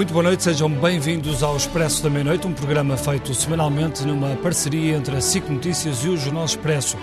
Muito boa noite, sejam bem-vindos ao Expresso da Meia-Noite, um programa feito semanalmente numa parceria entre a SIC Notícias e o Jornal Expresso.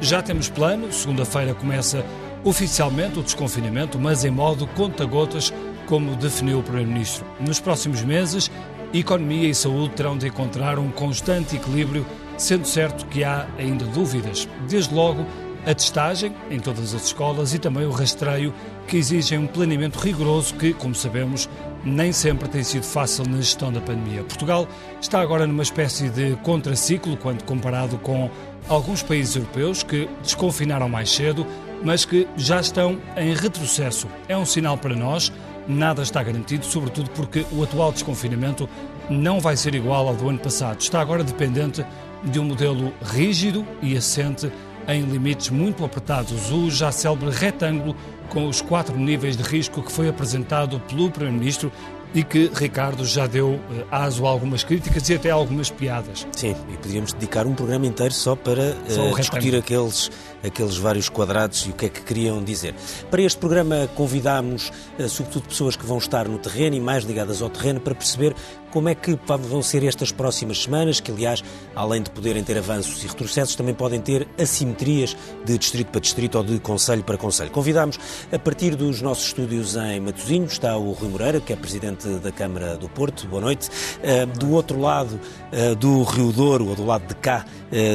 Já temos plano, segunda-feira começa oficialmente o desconfinamento, mas em modo conta-gotas, como definiu o Primeiro-Ministro. Nos próximos meses, economia e saúde terão de encontrar um constante equilíbrio, sendo certo que há ainda dúvidas. Desde logo, a testagem em todas as escolas e também o rastreio, que exigem um planeamento rigoroso que, como sabemos, nem sempre tem sido fácil na gestão da pandemia. Portugal está agora numa espécie de contraciclo quando comparado com alguns países europeus que desconfinaram mais cedo, mas que já estão em retrocesso. É um sinal para nós, nada está garantido, sobretudo porque o atual desconfinamento não vai ser igual ao do ano passado. Está agora dependente de um modelo rígido e assente em limites muito apertados. O já célebre retângulo com os quatro níveis de risco que foi apresentado pelo Primeiro-Ministro e que Ricardo já deu uh, aso a algumas críticas e até algumas piadas. Sim, e podíamos dedicar um programa inteiro só para uh, discutir aqueles, aqueles vários quadrados e o que é que queriam dizer. Para este programa convidámos, uh, sobretudo, pessoas que vão estar no terreno e mais ligadas ao terreno para perceber como é que vão ser estas próximas semanas, que aliás, além de poderem ter avanços e retrocessos, também podem ter assimetrias de distrito para distrito ou de conselho para conselho. Convidámos, a partir dos nossos estúdios em Matosinhos, está o Rui Moreira, que é presidente da Câmara do Porto. Boa noite. Uh, do outro lado uh, do Rio Douro, ou do lado de cá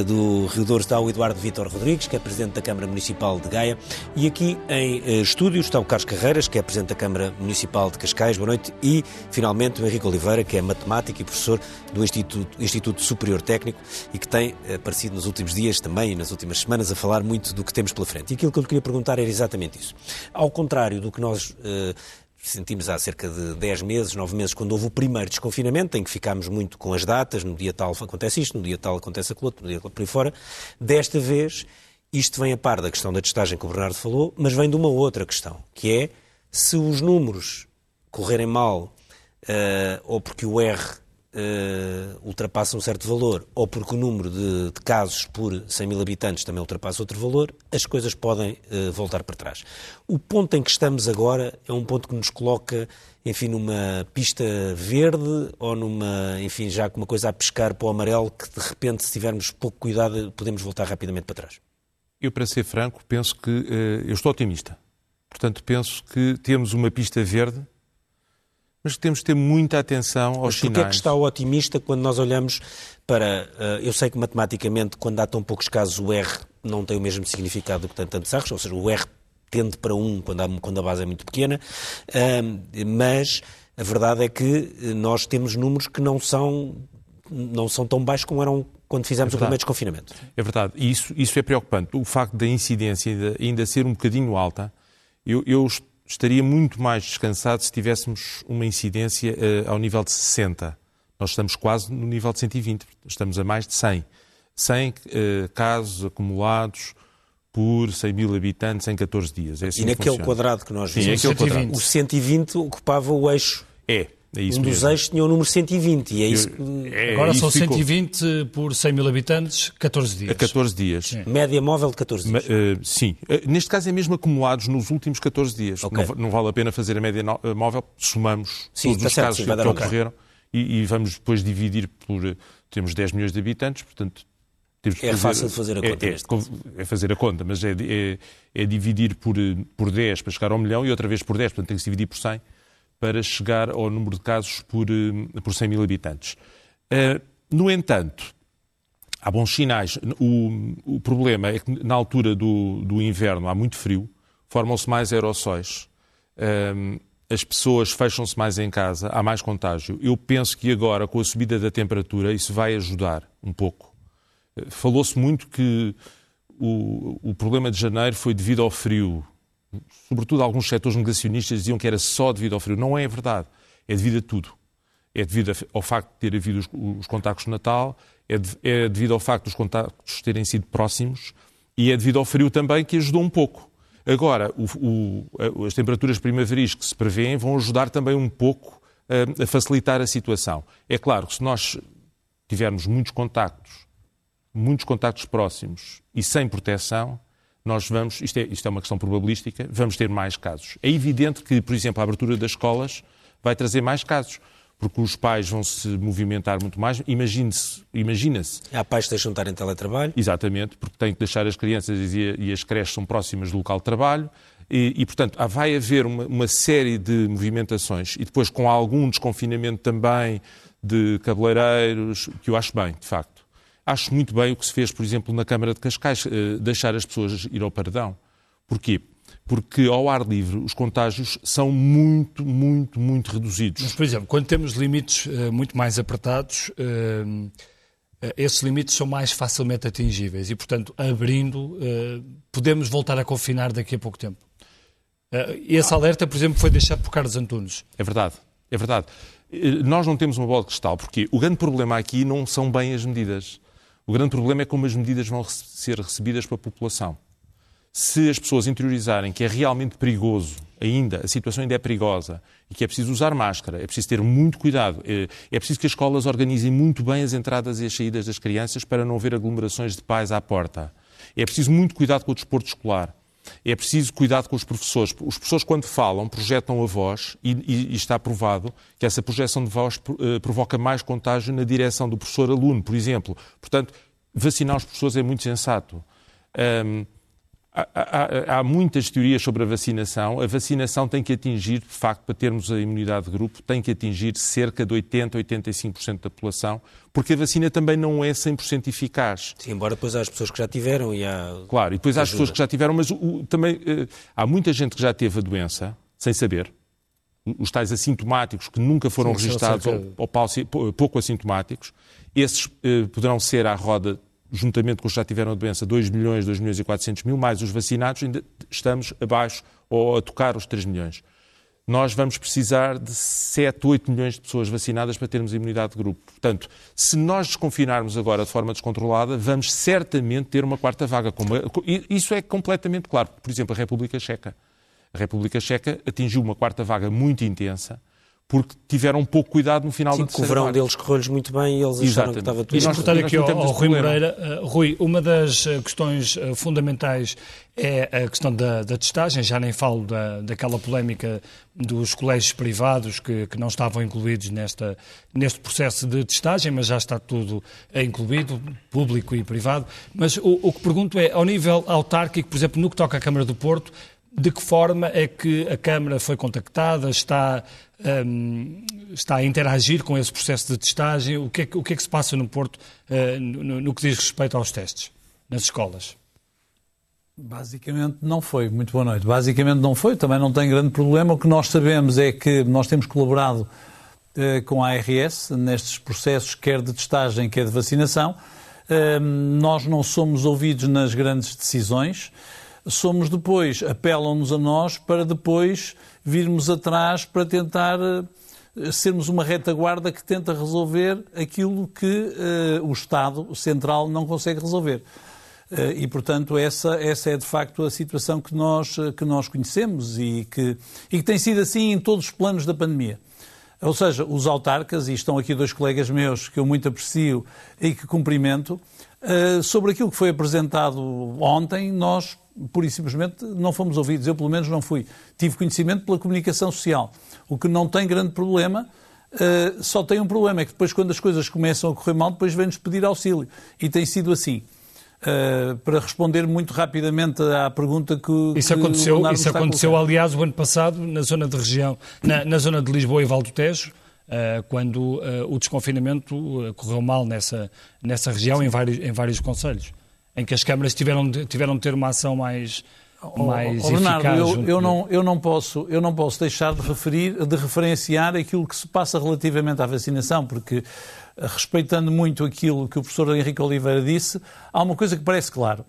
do Rio Douro, está o Eduardo Vítor Rodrigues, que é presidente da Câmara Municipal de Gaia. E aqui em estúdios está o Carlos Carreiras, que é presidente da Câmara Municipal de Cascais. Boa noite. E, finalmente, o Henrique Oliveira, que é matemático e professor do Instituto, Instituto Superior Técnico e que tem aparecido nos últimos dias também e nas últimas semanas a falar muito do que temos pela frente. E aquilo que eu lhe queria perguntar era exatamente isso. Ao contrário do que nós sentimos há cerca de 10 meses, 9 meses, quando houve o primeiro desconfinamento, em que ficámos muito com as datas, no dia tal acontece isto, no dia tal acontece aquilo outro, no dia tal por aí fora. Desta vez, isto vem a par da questão da testagem que o Bernardo falou, mas vem de uma outra questão, que é se os números correrem mal, uh, ou porque o R uh, ultrapassa um certo valor, ou porque o número de, de, casos por 100 mil habitantes também ultrapassa outro valor, as coisas podem uh, voltar para trás. O ponto em que estamos agora é um ponto que nos coloca, enfim, numa pista verde ou numa, enfim, já com uma coisa a pescar para o amarelo que de repente, se tivermos pouco cuidado, podemos voltar rapidamente para trás. Eu, para ser franco, penso que uh, eu estou otimista. Portanto, penso que temos uma pista verde mas temos de ter muita atenção aos mas sinais. Mas é que está o otimista quando nós olhamos para... Uh, eu sei que matematicamente, quando há tão poucos casos, o R não tem o mesmo significado do que tem tantos erros, ou seja, o R tende para um quando, há, quando a base é muito pequena, uh, mas a verdade é que nós temos números que não são, não são tão baixos como eram quando fizemos é o primeiro desconfinamento. É verdade, e isso, isso é preocupante. O facto da incidência ainda, ainda ser um bocadinho alta, eu, eu estaria muito mais descansado se tivéssemos uma incidência uh, ao nível de 60. Nós estamos quase no nível de 120, estamos a mais de 100. 100 uh, casos acumulados por 100 mil habitantes em 14 dias. É assim e naquele funciona. quadrado que nós vimos, Sim, 120. o 120 ocupava o eixo. É, é isso um dos mesmo. eixos tinha o número 120 e é isso que... É, Agora são 120 ficou. por 100 mil habitantes, 14 dias. A 14 dias. Sim. Média móvel de 14 dias. uh, sim. Uh, neste caso é mesmo acumulados nos últimos 14 dias. Okay. Não, não, vale a pena fazer a média no, uh, móvel, somamos sim, todos os certo, casos sim, que ocorreram e, e, vamos depois dividir por... temos 10 milhões de habitantes, portanto... Temos é fazer, fácil de fazer a conta. É, é, é fazer a conta, mas é, é, é dividir por, por 10 para chegar ao milhão e outra vez por 10, portanto tem que se dividir por 100 para chegar ao número de casos por, eh, por 100 mil habitantes. Eh, no entanto, há bons sinais. O, o problema é que na altura do, do inverno há muito frio, formam-se mais aerossóis, eh, as pessoas fecham-se mais em casa, há mais contágio. Eu penso que agora, com a subida da temperatura, isso vai ajudar um pouco. Falou-se muito que o, o problema de janeiro foi devido ao frio sobretudo alguns setores negacionistas diziam que era só devido ao frio. Não é verdade. É devido a tudo. É devido ao facto de ter havido os, os contactos de Natal, é, de, é devido ao facto dos contactos terem sido próximos e é devido ao frio também que ajudou um pouco. Agora, o, o, as temperaturas primaveris que se prevêem vão ajudar também um pouco a, a facilitar a situação. É claro que se nós tivermos muitos contactos, muitos contactos próximos e sem proteção, nós vamos, isto é, isto é uma questão probabilística, vamos ter mais casos. É evidente que, por exemplo, a abertura das escolas vai trazer mais casos porque os pais vão se movimentar muito mais. Imagine-se. Imagina-se. Há pais que deixam de estar em teletrabalho. Exatamente, porque têm que deixar as crianças e, e as creches são próximas do local de trabalho. E, e portanto, vai haver uma, uma, série de movimentações e depois com algum desconfinamento também de cabeleireiros, que eu acho bem, de facto. Acho muito bem o que se fez, por exemplo, na Câmara de Cascais, eh, deixar as pessoas ir ao paredão. Porquê? porque ao ar livre os contágios são muito, muito, muito reduzidos. Mas, por exemplo, quando temos limites uh, muito mais apertados, uh, esses limites são mais facilmente atingíveis e, portanto, abrindo, podemos voltar a confinar daqui a pouco tempo. esse alerta, por exemplo, foi deixado por Carlos Antunes. É verdade, é verdade. Nós não temos uma bola de cristal, porque o grande problema aqui não são bem as medidas. O grande problema é como as medidas vão ser recebidas pela população se as pessoas interiorizarem que é realmente perigoso, ainda, a situação ainda é perigosa, e que é preciso usar máscara, é preciso ter muito cuidado, é, é preciso que as escolas organizem muito bem as entradas e as saídas das crianças para não haver aglomerações de pais à porta. É preciso muito cuidado com o desporto escolar. É preciso cuidado com os professores. Os professores, quando falam, projetam a voz e, e, e está provado que essa projeção de voz uh, provoca mais contágio na direção do professor-aluno, por exemplo. Portanto, vacinar os professores é muito sensato. Um, Há, há, há, muitas teorias sobre a vacinação. A vacinação tem que atingir, de facto, para termos a imunidade de grupo, tem que atingir cerca de 80, 85% da população, porque a vacina também não é 100% eficaz. Sim, embora depois há as pessoas que já tiveram e há. Claro, e depois há as pessoas que já tiveram, mas o, também uh, há muita gente que já teve a doença sem saber. Os tais assintomáticos que nunca foram Sim, registados ou, ou, pouco assintomáticos, esses uh, poderão ser à roda juntamente com os que já tiveram a doença, 2 milhões, 2 milhões e 400 mil, mais os vacinados, ainda estamos abaixo ou a tocar os 3 milhões. Nós vamos precisar de 7, 8 milhões de pessoas vacinadas para termos imunidade de grupo. Portanto, se nós desconfinarmos agora de forma descontrolada, vamos certamente ter uma quarta vaga. Isso é completamente claro. Por exemplo, a República Checa. A República Checa atingiu uma quarta vaga muito intensa, porque tiveram um pouco cuidado no final Sim, da terceira o verão deles correu-lhes muito bem e eles Exatamente. acharam que estava tudo... E nós, portanto, aqui ao, ao Rui Moreira, uh, Rui, uma das uh, questões uh, fundamentais é a questão da, da, testagem, já nem falo da, daquela polémica dos colégios privados que, que não estavam incluídos nesta, neste processo de testagem, mas já está tudo incluído, público e privado. Mas o, o que pergunto é, ao nível autárquico, por exemplo, no que toca à Câmara do Porto, de que forma é que a Câmara foi contactada, está, um, está a interagir com esse processo de testagem? O que é o que, é que se passa no Porto uh, no, no, que diz respeito aos testes nas escolas? Basicamente não foi. Muito boa noite. Basicamente não foi, também não tem grande problema. O que nós sabemos é que nós temos colaborado uh, com a ARS nestes processos, quer de testagem, quer de vacinação. Uh, nós não somos ouvidos nas grandes decisões somos depois, apelam-nos a nós para depois virmos atrás para tentar eh, sermos uma retaguarda que tenta resolver aquilo que uh, o Estado Central não consegue resolver. Uh, e, portanto, essa, essa é de facto a situação que nós, que nós conhecemos e que, e que tem sido assim em todos os planos da pandemia. Ou seja, os autarcas, e estão aqui dois colegas meus que eu muito aprecio e que cumprimento, uh, sobre aquilo que foi apresentado ontem, nós pura e simplesmente não fomos ouvidos. Eu, pelo menos, não fui. Tive conhecimento pela comunicação social, o que não tem grande problema. Uh, só tem um problema, é que depois, quando as coisas começam a correr mal, depois vem-nos pedir auxílio. E tem sido assim. Uh, para responder muito rapidamente à pergunta que isso que aconteceu isso aconteceu aliás o ano passado na zona de região na, na zona de Lisboa e Val do Tejo uh, quando o desconfinamento correu mal nessa nessa região em vários em vários conselhos em que as câmaras tiveram de, tiveram de ter uma ação mais, mais oh, oh, Bernardo, eu, eu, não, eu, não posso, eu não posso deixar de, referir, de referenciar aquilo que se passa relativamente à vacinação, porque, eh, respeitando muito aquilo que o professor Henrique Oliveira disse, há uma coisa que parece claro.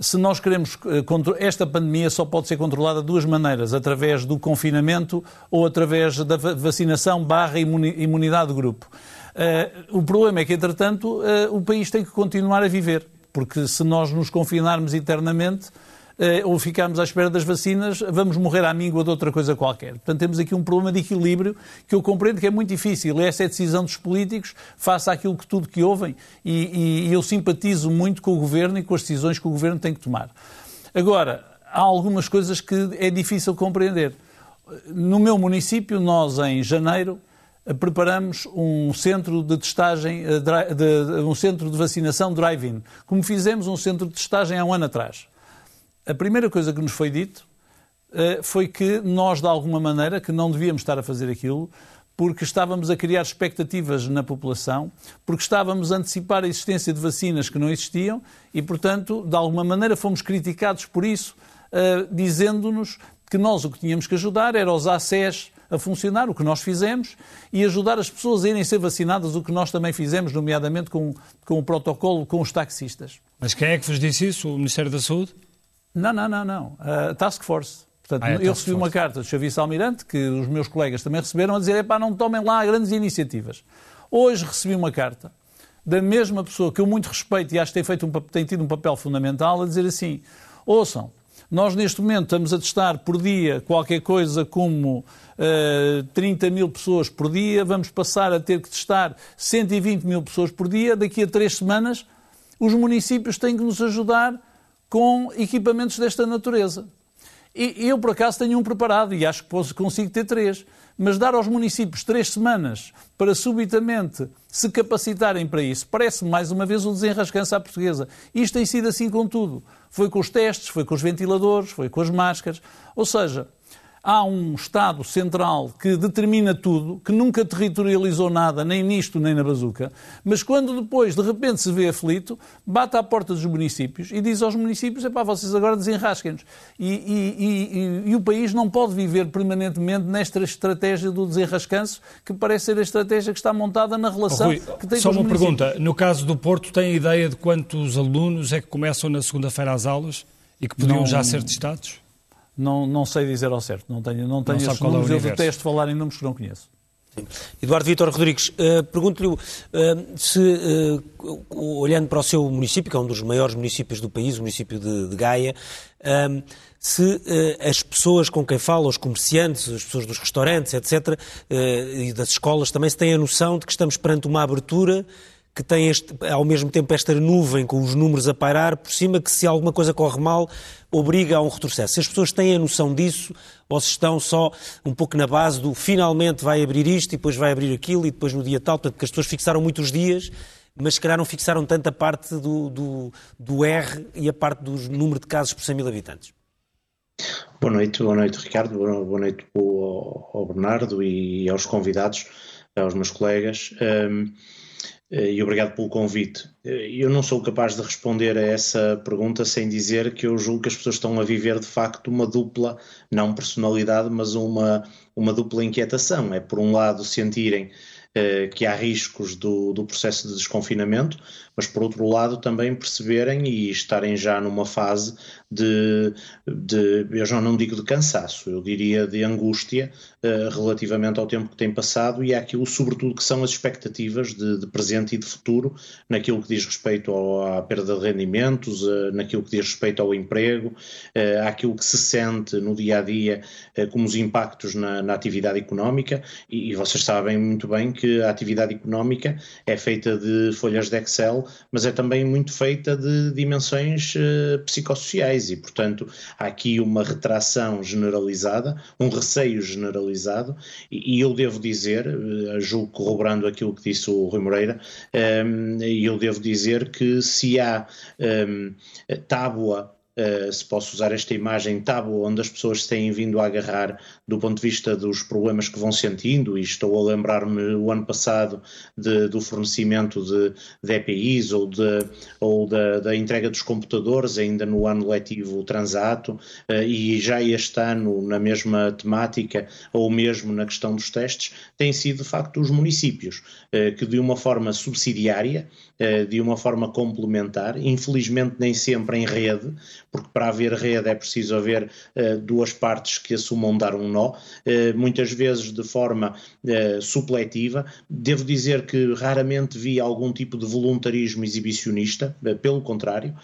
Se nós queremos. Eh, esta pandemia só pode ser controlada de duas maneiras: através do confinamento ou através da vacinação barra imunidade de grupo. Uh, o problema é que, entretanto, o país tem que continuar a viver porque se nós nos confinarmos eternamente eh, ou ficarmos à espera das vacinas, vamos morrer à míngua de outra coisa qualquer. Portanto, temos aqui um problema de equilíbrio que eu compreendo que é muito difícil. Essa é a decisão dos políticos face àquilo que tudo que ouvem e, e eu simpatizo muito com o Governo e com as decisões que o Governo tem que tomar. Agora, há algumas coisas que é difícil compreender. no meu município, nós em janeiro preparamos um centro de testagem, de, um centro de vacinação drive-in, como fizemos um centro de testagem há um ano atrás. A primeira coisa que nos foi dito foi que nós, de alguma maneira, que não devíamos estar a fazer aquilo, porque estávamos a criar expectativas na população, porque estávamos a antecipar a existência de vacinas que não existiam e, portanto, de alguma maneira fomos criticados por isso, uh, dizendo-nos que nós o que tínhamos que ajudar era os ACES a funcionar, o que nós fizemos, e ajudar as pessoas a irem ser vacinadas, o que nós também fizemos, nomeadamente com, com o protocolo com os taxistas. Mas quem é que vos disse isso? O Ministério da Saúde? Não, não, não, não. A Task Force. Portanto, ah, é eu recebi uma carta do Xavier Almirante, que os meus colegas também receberam, a dizer, epá, não tomem lá grandes iniciativas. Hoje recebi uma carta da mesma pessoa que eu muito respeito e acho que tem, feito um, tem tido um papel fundamental, a dizer assim, ouçam, nós neste momento estamos a testar por dia qualquer coisa como uh, eh, 30 mil pessoas por dia, vamos passar a ter que testar 120 mil pessoas por dia, daqui a três semanas os municípios têm que nos ajudar com equipamentos desta natureza. E eu, por acaso, tenho um preparado e acho que consigo ter três. Mas dar aos municípios três semanas para subitamente se capacitarem para isso, parece mais uma vez o desenrascança à portuguesa. Isto tem sido assim com tudo. Foi com os testes, foi com os ventiladores, foi com as máscaras. Ou seja, há um Estado central que determina tudo, que nunca territorializou nada, nem nisto nem na bazuca, mas quando depois de repente se vê aflito, bate à porta dos municípios e diz aos municípios: é pá, vocês agora desenrasquem-nos. E, e, e, e, o país não pode viver permanentemente nesta estratégia do desenrascanço, que parece ser a estratégia que está montada na relação Rui, que tem Só com os uma pergunta: no caso do Porto, tem ideia de quantos alunos é que começam na segunda-feira às aulas e que podiam não... já ser testados? Não, não sei dizer ao certo, não tenho, não tenho não esses é números, é eu detesto falar em números que não conheço. Eduardo Vitor Rodrigues, uh, pergunto-lhe uh, se, uh, olhando para o seu município, que é um dos maiores municípios do país, o município de, de Gaia, se as pessoas com quem fala, os comerciantes, as pessoas dos restaurantes, etc., e das escolas, também se têm a noção de que estamos perante uma abertura que tem este, ao mesmo tempo esta nuvem com os números a pairar por cima, que se alguma coisa corre mal, obriga a um retrocesso. Se as pessoas têm a noção disso, ou se estão só um pouco na base do finalmente vai abrir isto e depois vai abrir aquilo e depois no dia tal, portanto, que as pessoas fixaram muitos dias, mas se calhar não fixaram tanto a parte do, do, do R e a parte do número de casos por 100 mil habitantes. Boa noite, boa noite Ricardo, boa noite ao Bernardo e aos convidados, aos meus colegas. Um, e obrigado pelo convite. Eh, eu não sou capaz de responder a essa pergunta sem dizer que eu julgo que as pessoas estão a viver de facto uma dupla, não personalidade, mas uma, uma dupla inquietação. É por um lado sentirem eh, que há riscos do, do processo de desconfinamento, mas por outro lado também perceberem e estarem já numa fase de, de eu já não digo de cansaço, eu diria de angústia uh, relativamente ao tempo que tem passado e àquilo sobretudo que são as expectativas de, de presente e de futuro naquilo que diz respeito ao, à perda de rendimentos, uh, naquilo que diz respeito ao emprego, uh, àquilo que se sente no dia a dia como os impactos na, na atividade económica. E, e vocês sabem muito bem que a atividade económica é feita de folhas de Excel mas é também muito feita de dimensões uh, psicossociais e, portanto, há aqui uma retração generalizada, um receio generalizado, e, e eu devo dizer, uh, julgo corroborando aquilo que disse o Rui Moreira, um, ehm, eu devo dizer que se há um, tábua Uh, se posso usar esta imagem, tábua onde as pessoas se têm vindo a agarrar do ponto de vista dos problemas que vão sentindo, e estou a lembrar-me o ano passado de, do fornecimento de, de EPIs ou, de, ou da, da, entrega dos computadores, ainda no ano letivo transato, uh, e já este ano na mesma temática, ou mesmo na questão dos testes, têm sido de facto os municípios, uh, que de uma forma subsidiária, de uma forma complementar, infelizmente nem sempre em rede, porque para haver rede é preciso haver uh, duas partes que assumam dar um nó, uh, muitas vezes de forma uh, supletiva. Devo dizer que raramente vi algum tipo de voluntarismo exibicionista, pelo contrário,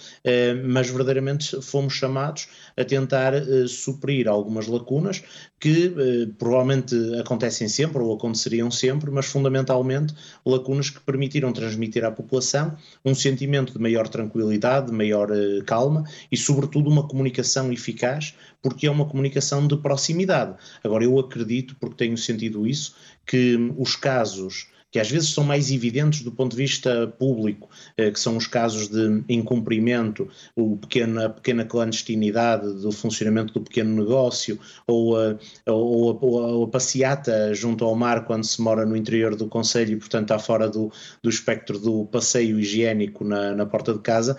mas verdadeiramente fomos chamados a tentar suprir algumas lacunas que provavelmente acontecem sempre ou aconteceriam sempre, mas fundamentalmente lacunas que permitiram transmitir à população um sentimento de maior tranquilidade, de maior calma e, sobretudo uma comunicação eficaz, porque é uma comunicação de proximidade. Agora, eu acredito, porque tenho sentido isso, que os casos que às vezes são mais evidentes do ponto de vista público, eh, que são os casos de incumprimento, o pequeno, a pequena clandestinidade do funcionamento do pequeno negócio, ou a, ou, a, ou a passeata junto ao mar quando se mora no interior do Conselho e, portanto, está fora do, do espectro do passeio higiênico na, na porta de casa,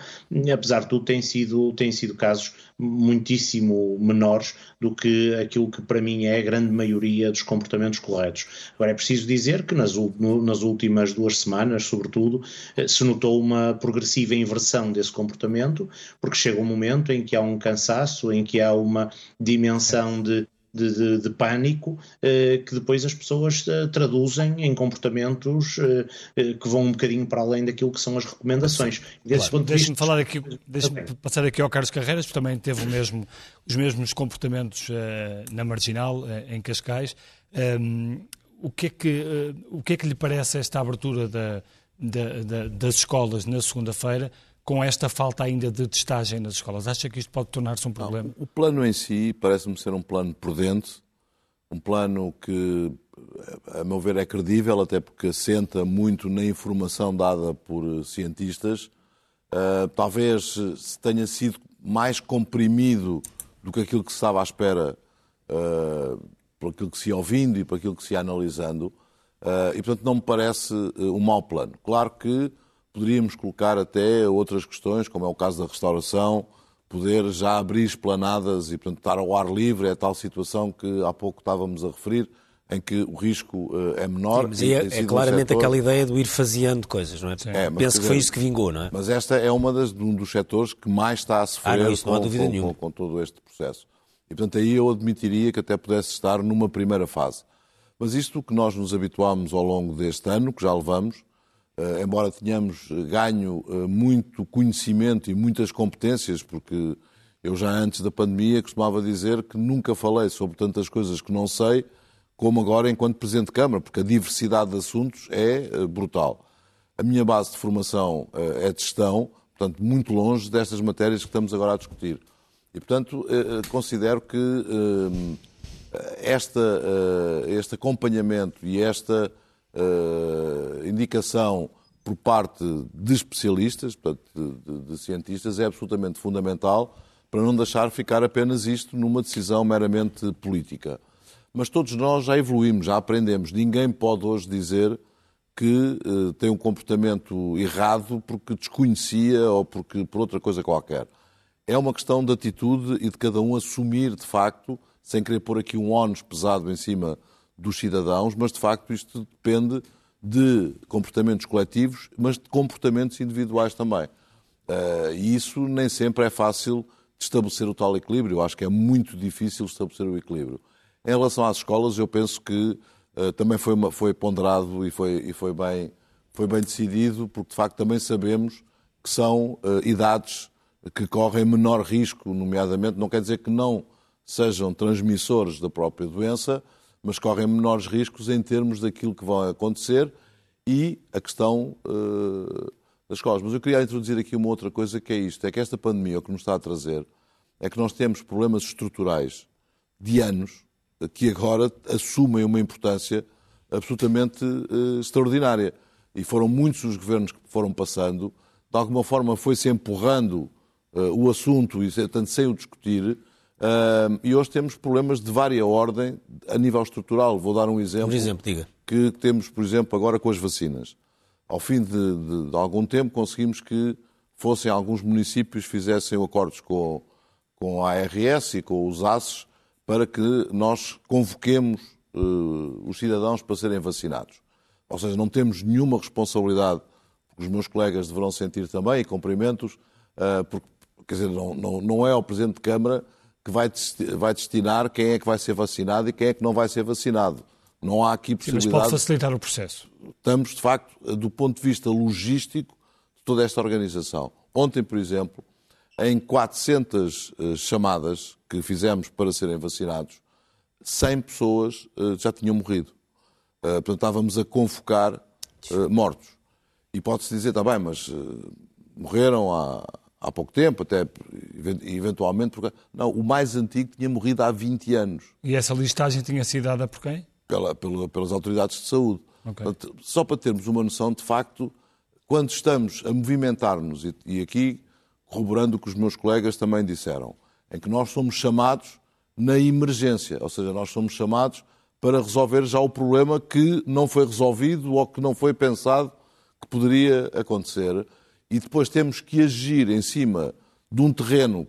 apesar de tudo, têm sido, têm sido casos muitíssimo menores do que aquilo que para mim é a grande maioria dos comportamentos corretos. Agora é preciso dizer que nas, nas últimas duas semanas, sobretudo, eh, se notou uma progressiva inversão desse comportamento, porque chega um momento em que há um cansaço, em que há uma dimensão de de, de, de pânico eh, que depois as pessoas eh, traduzem em comportamentos eh, eh, que vão um bocadinho para além daquilo que são as recomendações. Claro. Deixe-me falar aqui, deixe-me passar aqui ao Carlos Carreiras, que também teve mesmo, os mesmos comportamentos eh, na Marginal, eh, em Cascais. Um, o, que é que, o que é que lhe parece esta abertura da, da, da, das escolas na segunda-feira com esta falta ainda de testagem nas escolas? Acha que isto pode tornar-se um problema? Não, o plano em si parece-me ser um plano prudente, um plano que, a meu ver, é credível, até porque assenta muito na informação dada por cientistas. Uh, talvez se tenha sido mais comprimido do que aquilo que se estava à espera, uh, por aquilo que se ia ouvindo e por aquilo que se ia analisando. Uh, e, portanto, não me parece um mau plano. Claro que Poderíamos colocar até outras questões, como é o caso da restauração, poder já abrir esplanadas e, portanto, estar ao ar livre, é a tal situação que há pouco estávamos a referir, em que o risco uh, é menor. Sim, é, é claramente setor... aquela ideia de ir faseando coisas, não é? é Penso que foi isso que vingou, não é? Mas esta é uma das, um dos setores que mais está a sofrer ah, não, com, com, com, com, todo este processo. E, portanto, aí eu admitiria que até pudesse estar numa primeira fase. Mas isto que nós nos habituámos ao longo deste ano, que já levamos, Uh, embora tenhamos ganho uh, muito conhecimento e muitas competências, porque eu já antes da pandemia costumava dizer que nunca falei sobre tantas coisas que não sei como agora enquanto Presidente de Câmara, porque a diversidade de assuntos é brutal. A minha base de formação é de gestão, portanto, muito longe destas matérias que estamos agora a discutir. E, portanto, considero que esta, este acompanhamento e esta uh, indicação por parte de especialistas, portanto, de, de, de, cientistas, é absolutamente fundamental para não deixar ficar apenas isto numa decisão meramente política. Mas todos nós já evoluímos, já aprendemos. Ninguém pode hoje dizer que uh, tem um comportamento errado porque desconhecia ou porque por outra coisa qualquer. É uma questão de atitude e de cada um assumir, de facto, sem querer pôr aqui um ónus pesado em cima dos cidadãos, mas de facto isto depende de comportamentos coletivos, mas de comportamentos individuais também. Uh, e isso nem sempre é fácil de estabelecer o tal equilíbrio. Eu acho que é muito difícil estabelecer o equilíbrio. Em relação às escolas, eu penso que uh, também foi, uma, foi ponderado e, foi, e foi, bem, foi bem decidido, porque de facto também sabemos que são uh, idades que correm menor risco, nomeadamente, não quer dizer que não sejam transmissores da própria doença, mas correm menores riscos em termos daquilo que vai acontecer e a questão uh, das escolas. Mas eu queria introduzir aqui uma outra coisa que é isto: é que esta pandemia o que nos está a trazer é que nós temos problemas estruturais de anos que agora assumem uma importância absolutamente uh, extraordinária. E foram muitos os governos que foram passando, de alguma forma foi-se empurrando uh, o assunto e, tanto sem o discutir, Uh, e hoje temos problemas de várias ordem a nível estrutural. Vou dar um exemplo. Por exemplo, diga. Que temos, por exemplo, agora com as vacinas. Ao fim de, de, de algum tempo conseguimos que fossem alguns municípios fizessem acordos com, com a ARS e com os ACES para que nós convoquemos uh, os cidadãos para serem vacinados. Ou seja, não temos nenhuma responsabilidade, porque os meus colegas deverão sentir também, e cumprimentos, uh, porque, quer dizer, não, não, não é ao Presidente de Câmara que vai, vai destinar quem é que vai ser vacinado e quem é que não vai ser vacinado. Não há aqui possibilidade. Sim, mas pode facilitar o processo. Estamos, de facto, do ponto de vista logístico de toda esta organização. Ontem, por exemplo, em 400 eh, chamadas que fizemos para serem vacinados, 100 pessoas eh, já tinham morrido. Eh, portanto, estávamos a convocar mortos. E pode-se dizer, está bem, mas morreram há, há pouco tempo, até eventualmente. Porque... Não, o mais antigo tinha morrido há 20 anos. E essa listagem tinha sido dada por quem? Pela, pela, pelas autoridades de saúde. Okay. Portanto, só para termos uma noção, de facto, quando estamos a movimentar-nos, e, e aqui corroborando o que os meus colegas também disseram, em que nós somos chamados na emergência, ou seja, nós somos chamados para resolver já o problema que não foi resolvido ou que não foi pensado que poderia acontecer e depois temos que agir em cima de um terreno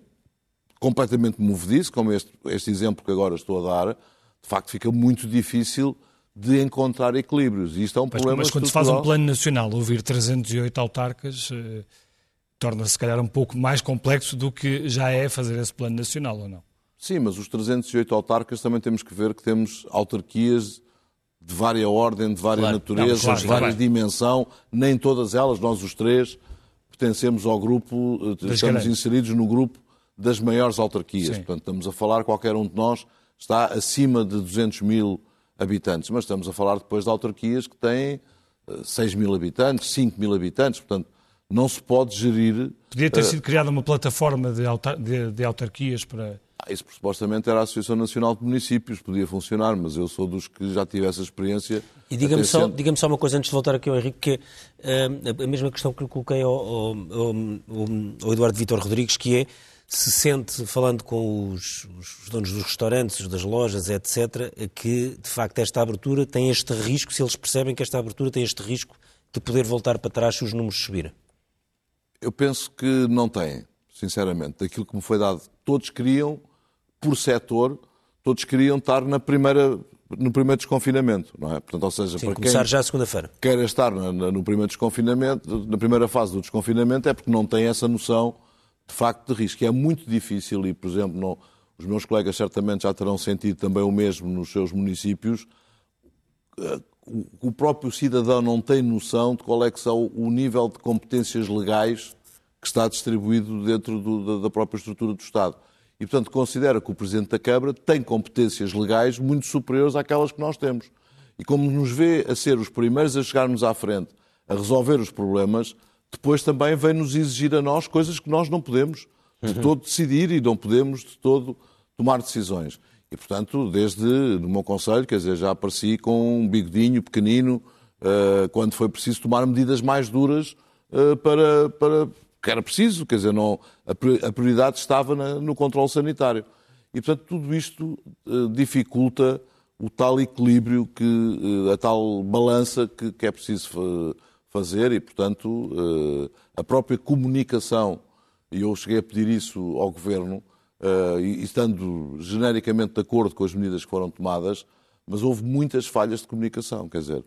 completamente movediço, como este, este exemplo que agora estou a dar, de facto fica muito difícil de encontrar equilíbrios. E isto é um problema Mas quando se faz um plano nacional, ouvir 308 autarcas eh, torna-se, se calhar, um pouco mais complexo do que já é fazer esse plano nacional, ou não? Sim, mas os 308 autarcas também temos que ver que temos autarquias de vária ordem, de várias claro, naturezas, claro, de várias claro. dimensão, nem todas elas, nós os três, pertencemos ao grupo, eh, estamos grandes. inseridos no grupo das maiores autarquias. Sim. Portanto, estamos a falar, qualquer um de nós está acima de 200 mil habitantes, mas estamos a falar depois de autarquias que têm 6 eh, mil habitantes, 5 mil habitantes, portanto, não se pode gerir. Podia ter uh, sido criada uma plataforma de, autar de, de autarquias para. Ah, isso supostamente era a Associação Nacional de Municípios, podia funcionar, mas eu sou dos que já tive essa experiência. E diga-me só, diga só uma coisa antes de voltar aqui ao Henrique, que uh, a mesma questão que eu coloquei ao, ao, ao, ao Eduardo Vitor Rodrigues, que é se sente, falando com os, os, donos dos restaurantes, das lojas, etc., que de facto esta abertura tem este risco, se eles percebem que esta abertura tem este risco de poder voltar para trás se os números subirem? Eu penso que não têm, sinceramente. Daquilo que me foi dado, todos queriam, por setor, todos queriam estar na primeira, no primeiro desconfinamento, não é? Portanto, ou seja, Sim, para começar quem já segunda-feira. Quer estar na, no primeiro desconfinamento, na primeira fase do desconfinamento, é porque não tem essa noção de facto de risco. E é muito difícil, e por exemplo, não, os meus colegas certamente já terão sentido também o mesmo nos seus municípios, eh, o próprio cidadão não tem noção de qual é que são o nível de competências legais que está distribuído dentro do, da própria estrutura do Estado. E, portanto, considera que o Presidente da Câmara tem competências legais muito superiores àquelas que nós temos. E como nos vê a ser os primeiros a chegarmos à frente, a resolver os problemas, depois também vem-nos exigir a nós coisas que nós não podemos de uhum. todo decidir e não podemos de todo tomar decisões. E, portanto, desde no meu conselho, quer dizer, já apareci com um bigodinho pequenino uh, quando foi preciso tomar medidas mais duras uh, para, para que era preciso, quer dizer, não, a prioridade estava na, no controle sanitário. E, portanto, tudo isto uh, dificulta o tal equilíbrio, que, a tal balança que, que é preciso fazer e, portanto, a própria comunicação, e eu cheguei a pedir isso ao Governo, estando genericamente de acordo com as medidas que foram tomadas, mas houve muitas falhas de comunicação. Quer dizer,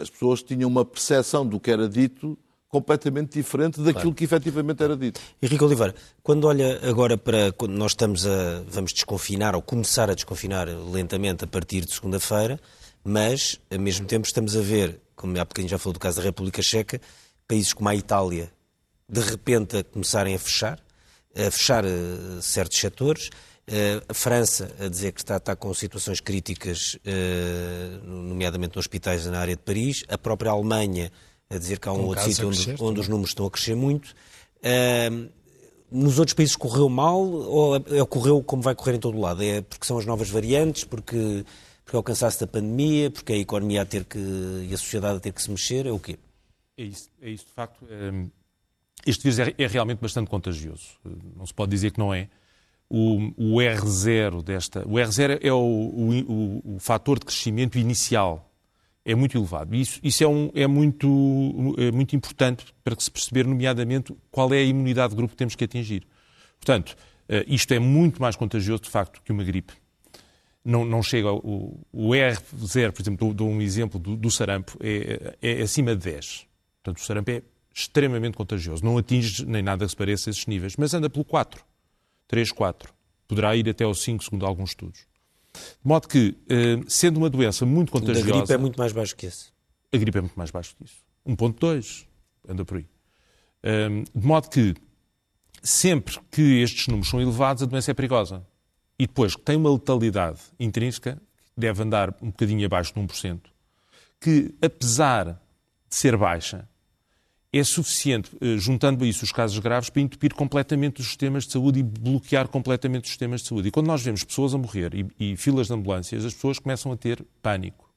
as pessoas tinham uma percepção do que era dito completamente diferente daquilo claro. que efetivamente era dito. Henrique Oliveira, quando olha agora para quando nós estamos a vamos desconfinar ou começar a desconfinar lentamente a partir de segunda-feira, mas ao mesmo tempo estamos a ver, como há bocadinho já falou do caso da República Checa, países como a Itália de repente a começarem a fechar, a fechar uh, certos setores. Uh, a França a dizer que está, está com situações críticas, uh, nomeadamente nos hospitais na área de Paris. A própria Alemanha a dizer que há um com outro sítio onde, onde os números estão a crescer muito. nos outros países correu mal ou ocorreu como vai correr em todo o lado? É porque são as novas variantes, porque, porque é o cansaço da pandemia, porque é a economia a ter que, e a sociedade a ter que se mexer? É o quê? É isso, é isso de facto. É este vírus é, é, realmente bastante contagioso. Não se pode dizer que não é. O, o R0 desta. O R0 é o, o, o, fator de crescimento inicial. É muito elevado. Isso, isso é, um, é, muito, é muito importante para que se perceber, nomeadamente, qual é a imunidade de grupo que temos que atingir. Portanto, eh, isto é muito mais contagioso, de facto, que uma gripe. Não, não chega. O, o R0, por exemplo, dou, dou um exemplo do, do sarampo, é, é acima de 10. Portanto, o sarampo é extremamente contagioso. Não atinge nem nada que se pareça esses níveis, mas anda pelo 4. 3, 4. Poderá ir até ao 5, segundo alguns estudos. De modo que, eh, sendo uma doença muito contagiosa... A gripe é muito mais baixo que esse. A gripe é muito mais baixo que isso. 1.2. Anda por aí. Eh, de modo que, sempre que estes números são elevados, a doença é perigosa. E depois, tem uma letalidade intrínseca, que deve andar um bocadinho abaixo de 1%, que, apesar de ser baixa, é suficiente, eh, juntando a isso os casos graves, para entupir completamente os sistemas de saúde e bloquear completamente os sistemas de saúde. E quando nós vemos pessoas a morrer e, e filas de ambulâncias, as pessoas começam a ter pânico.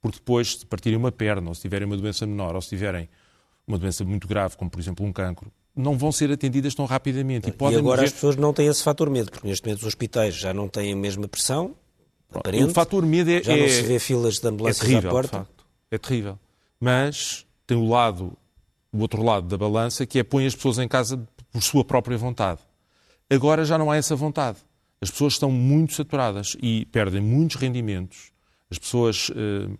Porque depois, se partirem uma perna, ou se tiverem uma doença menor, ou se tiverem uma doença muito grave, como por exemplo um cancro, não vão ser atendidas tão rapidamente. E, e agora morrer... as pessoas não têm esse fator medo, porque neste momento os hospitais já não têm a mesma pressão. Aparente, o fator medo é. Já é, não se vê filas de ambulâncias é terrível, à porta. É terrível. Mas tem o lado, o outro lado da balança, que é põe as pessoas em casa por sua própria vontade. Agora já não há essa vontade. As pessoas estão muito saturadas e perdem muitos rendimentos. As pessoas. Eh,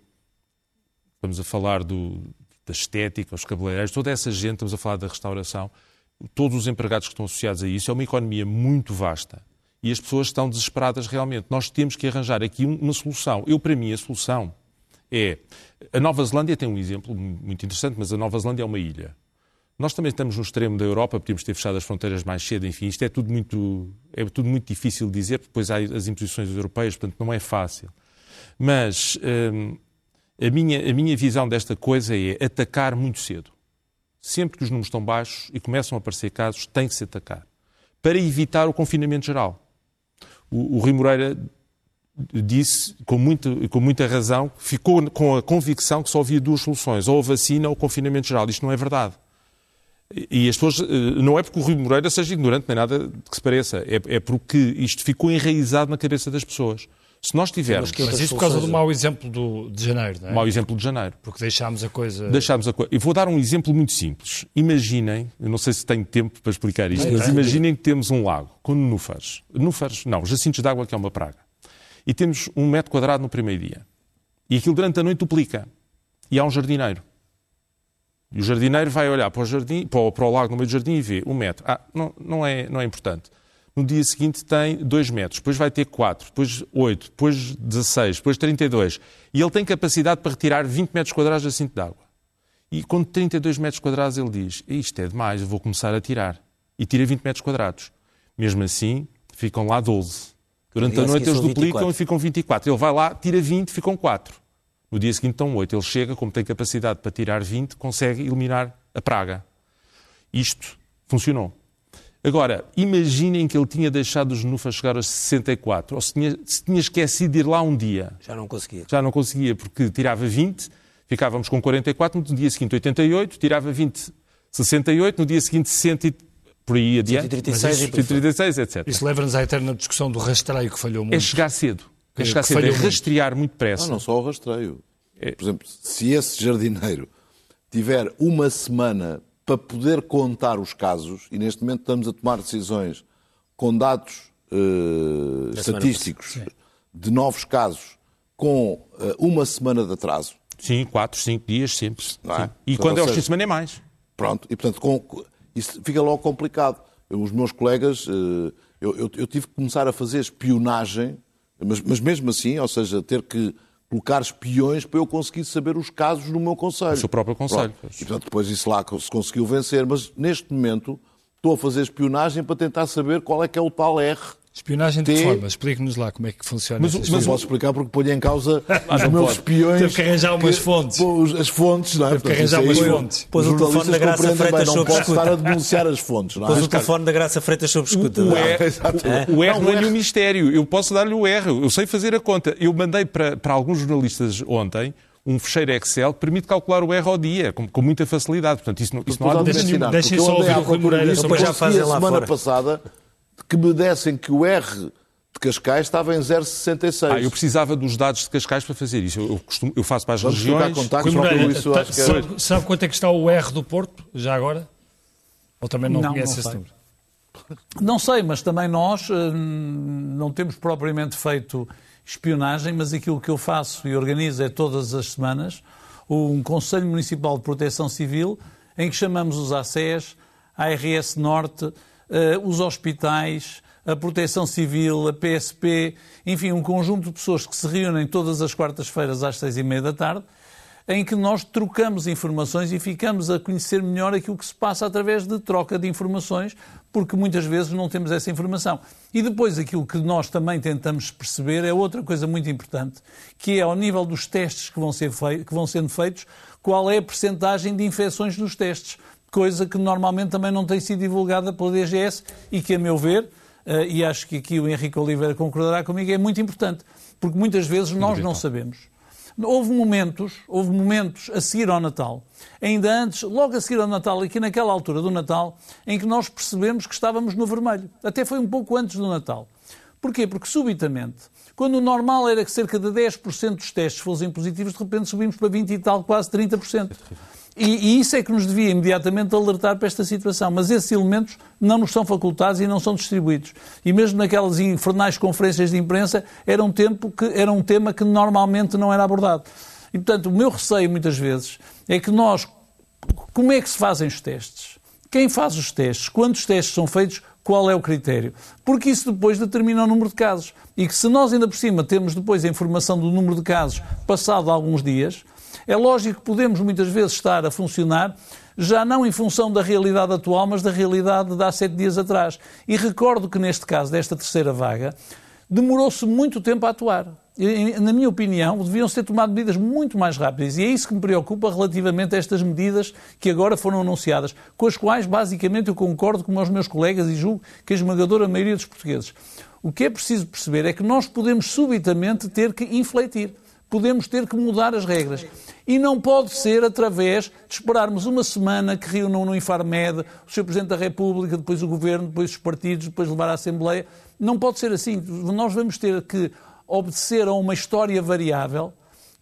estamos a falar do, da estética, os cabeleireiros, toda essa gente, estamos a falar da restauração, todos os empregados que estão associados a isso, é uma economia muito vasta e as pessoas estão desesperadas realmente. Nós temos que arranjar aqui uma solução. Eu, para mim, a solução é. A Nova Zelândia tem um exemplo muito interessante, mas a Nova Zelândia é uma ilha. Nós também estamos no extremo da Europa, podíamos ter fechado as fronteiras mais cedo, enfim, isto é tudo muito, é tudo muito difícil de dizer, depois há as imposições europeias, portanto não é fácil. Mas hum, a minha, a minha visão desta coisa é atacar muito cedo. Sempre que os números estão baixos e começam a aparecer casos, tem que se atacar. Para evitar o confinamento geral. O, o Rui Moreira disse, com, muito, com muita razão, ficou com a convicção que só havia duas soluções, ou a vacina ou o confinamento geral. Isto não é verdade. E as pessoas, eh, não é porque o Rui Moreira seja ignorante, nem nada que se pareça, é, é porque isto ficou enraizado na cabeça das pessoas. Se nós tivermos. Mas isso por causa do mau exemplo do, de janeiro, não é? Mau exemplo de janeiro. Porque deixámos a coisa. Deixámos a coisa. E vou dar um exemplo muito simples. Imaginem, eu não sei se tenho tempo para explicar isto, mas imaginem que temos um lago com nenúfares. Nenúfares, não, jacintos de água que é uma praga. E temos um metro quadrado no primeiro dia. E aquilo durante a noite duplica. E há um jardineiro. E o jardineiro vai olhar para o, jardim, para o, para o lago no meio do jardim e vê um metro. Ah, não, não, é, não é importante no dia seguinte tem 2 metros, depois vai ter 4, depois 8, depois 16, depois 32. E ele tem capacidade para retirar 20 metros quadrados de cinto de água. E com 32 metros quadrados ele diz, isto é demais, vou começar a tirar. E tira 20 metros quadrados. Mesmo assim, ficam lá 12. Durante a noite eles duplicam 24. e ficam 24. Ele vai lá, tira 20, ficam 4. No dia seguinte estão 8. Ele chega, como tem capacidade para tirar 20, consegue eliminar a praga. Isto funcionou. Agora, imaginem que ele tinha deixado os Nufa chegar aos 64, ou se tinha, se tinha esquecido de ir lá um dia. Já não conseguia. Já não conseguia, porque tirava 20, ficávamos com 44, no dia seguinte 88, tirava 20, 68, no dia seguinte 60 por aí adiante. 136, 136 etc. Isso leva-nos à eterna discussão do rastreio que falhou muito. É chegar cedo. É chegar cedo, é rastrear muito depressa. Não, não só o rastreio. É... Por exemplo, se esse jardineiro tiver uma semana para poder contar os casos, e neste momento estamos a tomar decisões com dados uh, estatísticos de novos casos com uh, uma semana de atraso. Sim, quatro, cinco dias sempre. É? E quando é aos fim de semana é mais. Pronto, e portanto com, isso fica logo complicado. Os meus colegas, uh, eu, eu, eu, tive que começar a fazer espionagem, mas, mas mesmo assim, ou seja, ter que colocar espiões para eu conseguir saber os casos no meu conselho. O seu próprio conselho. E portanto depois isso lá se conseguiu vencer, mas neste momento estou a fazer espionagem para tentar saber qual é que é o tal R Espionagem de que forma? Explique-nos lá como é que funciona. Mas, mas posso explicar porque ponho em causa ah, os meus espiões. Teve que arranjar umas que, fontes. As fontes, não é? Teve que arranjar umas fontes. Pôs o telefone da Graça Freitas sob escuta. Não posso estar a denunciar as fontes, não é? Pôs o telefone da Graça Freitas sob escuta. O, R, o, R não é nenhum mistério. Eu posso dar-lhe o R. Eu sei fazer a conta. Eu mandei para, para alguns jornalistas ontem um fecheiro Excel que permite calcular o R ao dia, com, com muita facilidade. Portanto, isso não, isso não há dúvida. Deixem só ouvir o Rui Moreira. Depois já fazem lá semana passada que me dessem que o R de Cascais estava em 0,66. Ah, eu precisava dos dados de Cascais para fazer isso. Eu, costumo, eu faço para as Vamos regiões... Contactos, Moreira, isso, tá, sabe, é... sabe quanto é que está o R do Porto, já agora? Ou também não, não conhece não esse número? Não sei, mas também nós hum, não temos propriamente feito espionagem, mas aquilo que eu faço e organizo é todas as semanas um Conselho Municipal de Proteção Civil em que chamamos os ACES, a ARS Norte, eh, os hospitais, a Proteção Civil, a PSP, enfim, um conjunto de pessoas que se reúnem todas as quartas-feiras às seis e meia da tarde, em que nós trocamos informações e ficamos a conhecer melhor aquilo que se passa através de troca de informações, porque muitas vezes não temos essa informação. E depois aquilo que nós também tentamos perceber é outra coisa muito importante, que é ao nível dos testes que vão, ser que vão sendo feitos, qual é a percentagem de infecções nos testes coisa que normalmente também não tem sido divulgada pela DGS e que, a meu ver, e acho que aqui o Henrique Oliveira concordará comigo, é muito importante, porque muitas vezes nós não sabemos. Houve momentos, houve momentos a seguir ao Natal, ainda antes, logo a seguir ao Natal, aqui naquela altura do Natal, em que nós percebemos que estávamos no vermelho. Até foi um pouco antes do Natal. Porquê? Porque subitamente, quando o normal era que cerca de 10% dos testes fossem positivos, de repente subimos para 20 e tal, quase 30%. E, e, isso é que nos devia imediatamente alertar para esta situação. Mas esses elementos não nos são facultados e não são distribuídos. E mesmo naquelas infernais conferências de imprensa era um, tempo que, era um tema que normalmente não era abordado. E, portanto, o meu receio muitas vezes é que nós. Como é que se fazem os testes? Quem faz os testes? Quantos testes são feitos? Qual é o critério? Porque isso depois determina o número de casos. E que se nós ainda por cima temos depois a informação do número de casos passado alguns dias, é lógico que podemos muitas vezes estar a funcionar já não em função da realidade atual, mas da realidade de há sete dias atrás. E recordo que neste caso desta terceira vaga, demorou-se muito tempo a atuar. Na minha opinião, deviam ser tomadas medidas muito mais rápidas. E é isso que me preocupa relativamente a estas medidas que agora foram anunciadas, com as quais, basicamente, eu concordo com os meus colegas e julgo que a esmagadora maioria dos portugueses. O que é preciso perceber é que nós podemos subitamente ter que infletir podemos ter que mudar as regras. E não pode ser através de esperarmos uma semana que reúnam no Infarmed o Sr. Presidente da República, depois o Governo, depois os partidos, depois levar à Assembleia. Não pode ser assim. Nós vamos ter que obedecer a uma história variável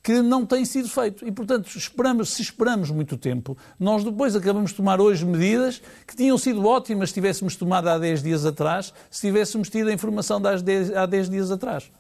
que não tem sido feito. E, portanto, esperamos, se esperamos muito tempo, nós depois acabamos de tomar hoje medidas que tinham sido ótimas se tivéssemos tomado há 10 dias atrás, se tivéssemos tido a informação de há 10 dias atrás.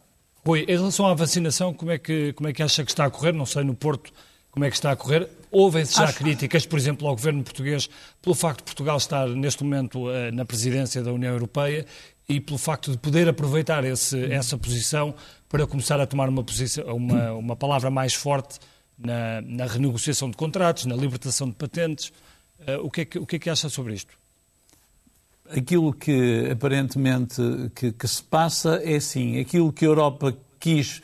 Rui, em relação à vacinação, como é, que, como é que acha que está a correr? Não sei, no Porto, como é que está a correr? Houve-se já Acho... críticas, por exemplo, ao governo português, pelo facto de Portugal estar neste momento eh, na presidência da União Europeia e pelo facto de poder aproveitar esse, essa posição para começar a tomar uma, posição, uma, uma palavra mais forte na, na, renegociação de contratos, na libertação de patentes. Uh, o, que é que, o que é que acha sobre isto? Aquilo que aparentemente que, que, se passa é assim, aquilo que a Europa quis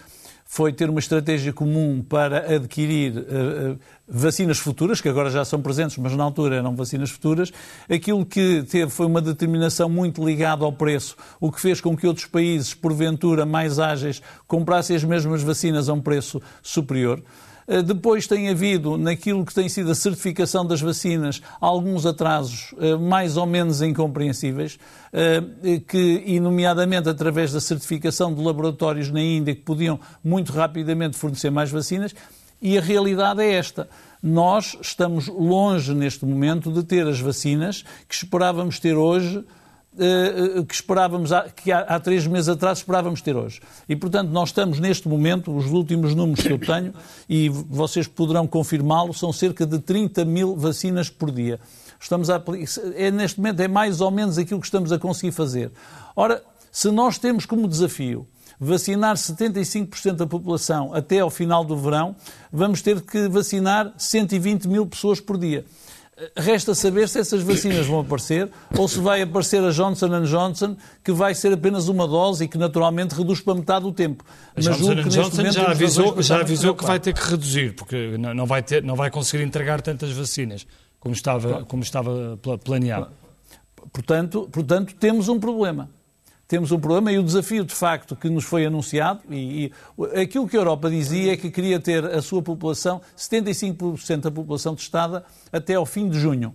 foi ter uma estratégia comum para adquirir uh, vacinas futuras, que agora já são presentes, mas na altura eram vacinas futuras. Aquilo que teve foi uma determinação muito ligada ao preço, o que fez com que outros países, porventura mais ágeis, comprassem as mesmas vacinas a um preço superior. Eh, depois tem havido, naquilo que tem sido a certificação das vacinas, alguns atrasos eh, mais ou menos incompreensíveis, eh, que, e nomeadamente através da certificação de laboratórios na Índia que podiam muito rapidamente fornecer mais vacinas, e a realidade é esta. Nós estamos longe, neste momento, de ter as vacinas que esperávamos ter hoje que esperávamos, que há, há, três meses atrás esperávamos ter hoje. E, portanto, nós estamos neste momento, os últimos números que eu tenho, e vocês poderão confirmá-lo, são cerca de 30 mil vacinas por dia. Estamos a, é, neste momento é mais ou menos aquilo que estamos a conseguir fazer. Ora, se nós temos como desafio vacinar 75% da população até ao final do verão, vamos ter que vacinar 120 mil pessoas por dia. Resta saber se essas vacinas vão aparecer ou se vai aparecer a Johnson Johnson, que vai ser apenas uma dose e que naturalmente reduz para metade o tempo. Mas Johnson Johnson já avisou, já avisou que vai ter que reduzir, porque não vai, ter, não vai conseguir entregar tantas vacinas como estava, como estava planeado. Portanto, portanto, temos um problema temos um problema e o desafio, de facto, que nos foi anunciado, e, e aquilo que a Europa dizia é que queria ter a sua população, 75% da população testada, até ao fim de junho,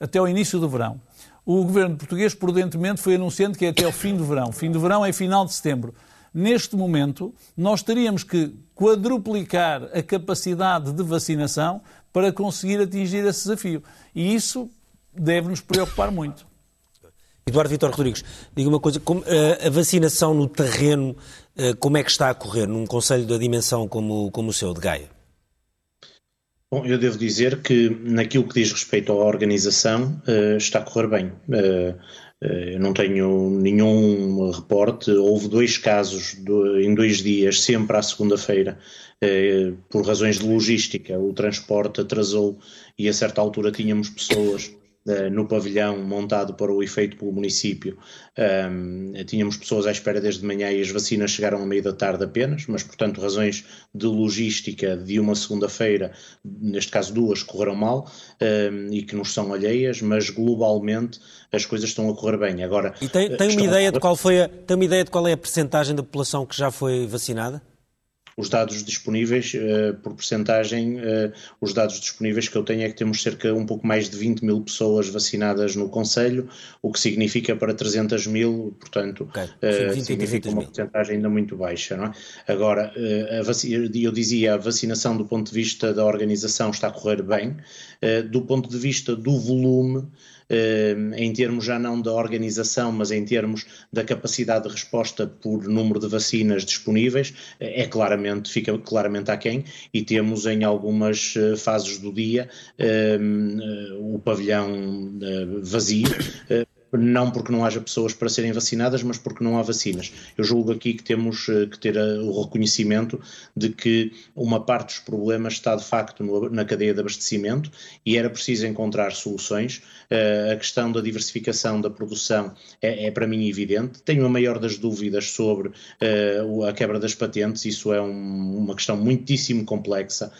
até ao início do verão. O governo português, prudentemente, foi anunciando que é até ao fim do verão. Fim do verão é final de setembro. Neste momento, nós teríamos que quadruplicar a capacidade de vacinação para conseguir atingir esse desafio. E isso deve nos preocupar muito. Eduardo Vitor Rodrigues, diga uma coisa, como, uh, a vacinação no terreno, uh, como é que está a correr num conselho da dimensão como, como o seu, de Gaia? Bom, eu devo dizer que naquilo que diz respeito à organização uh, está a correr bem. Eu não tenho nenhum reporte. Houve dois casos em dois dias, sempre à segunda-feira, por razões de logística. O transporte atrasou e a certa altura tínhamos pessoas no pavilhão montado para o efeito pelo município. Um, tínhamos pessoas à espera desde manhã e as vacinas chegaram a meio da tarde apenas, mas, portanto, razões de logística de uma segunda-feira, neste caso duas, correram mal um, e que nos são alheias, mas globalmente as coisas estão a correr bem. Agora, e tem, tem uma ideia de qual foi a, tem uma ideia de qual é a percentagem da população que já foi vacinada? Os dados disponíveis, uh, por percentagem, uh, os dados disponíveis que eu tenho é que temos cerca um pouco mais de 20 mil pessoas vacinadas no Conselho, o que significa para 300 mil, portanto, okay. uh, 20, significa 20 uma percentagem ainda muito baixa. Não é? Agora, eu dizia, a vacinação do ponto de vista da organização está a correr bem, do ponto de vista do volume, eh, em termos já não da organização, mas em termos da capacidade de resposta por número de vacinas disponíveis, é claramente, fica claramente aquém e temos em algumas eh, fases do dia eh, o pavilhão vazio não porque não haja pessoas para serem vacinadas, mas porque não há vacinas. Eu julgo aqui que temos eh, que ter eh, o reconhecimento de que uma parte dos problemas está de facto na cadeia de abastecimento e era preciso encontrar soluções. Eh, a questão da diversificação da produção é, é para mim evidente. Tenho a maior das dúvidas sobre a quebra das patentes, isso é um, uma questão muitíssimo complexa,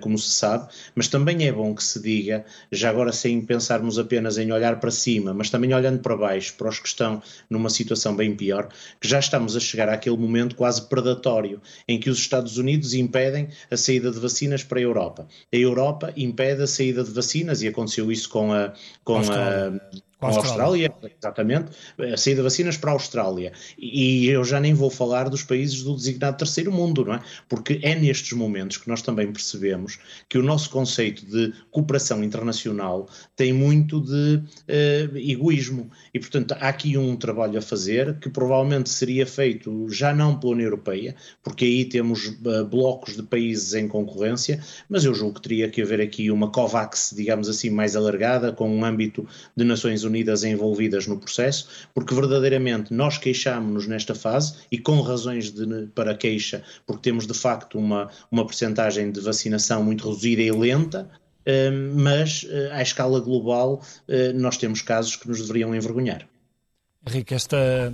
como se sabe, mas também é bom que se diga, já agora sem pensarmos apenas em olhar para cima, mas também olhando olhando para baixo, para os que estão numa situação bem pior, que já estamos a chegar àquele momento quase predatório em que os Estados Unidos impedem a saída de vacinas para a Europa. A Europa impede a saída de vacinas e aconteceu isso com a, com a, a Austrália. Austrália, exatamente, a saída de vacinas para a Austrália. E eu já nem vou falar dos países do designado terceiro mundo, não é? Porque é nestes momentos que nós também percebemos que o nosso conceito de cooperação internacional tem muito de uh, egoísmo. E, portanto, há aqui um trabalho a fazer que provavelmente seria feito já não pela União Europeia, porque aí temos uh, blocos de países em concorrência, mas eu julgo que teria que haver aqui uma COVAX, digamos assim, mais alargada, com um âmbito de Nações Unidas envolvidas no processo, porque verdadeiramente nós queixámos-nos nesta fase e com razões de, para queixa, porque temos de facto uma, uma percentagem de vacinação muito reduzida e lenta, eh, mas eh, à escala global eh, nós temos casos que nos deveriam envergonhar. Henrique, esta,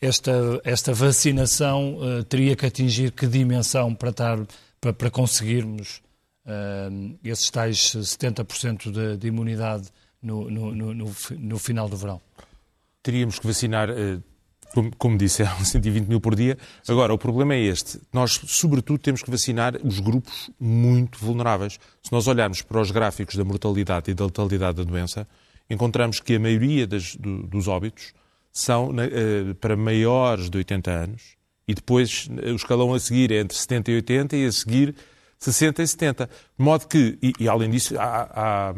esta, esta vacinação uh, teria que atingir que dimensão para, estar, para, para conseguirmos uh, esses tais 70% de, de imunidade no, no, no, no final do verão? Teríamos que vacinar, eh, como, disse, 120 mil por dia. Agora, o problema é este. Nós, sobretudo, temos que vacinar os grupos muito vulneráveis. Se nós olharmos para os gráficos da mortalidade e da letalidade da doença, encontramos que a maioria das, do, dos óbitos são uh, para maiores de 80 anos e depois o escalão a seguir é entre 70 e 80 e a seguir 60 e 70. De modo que, e, e além disso, há, há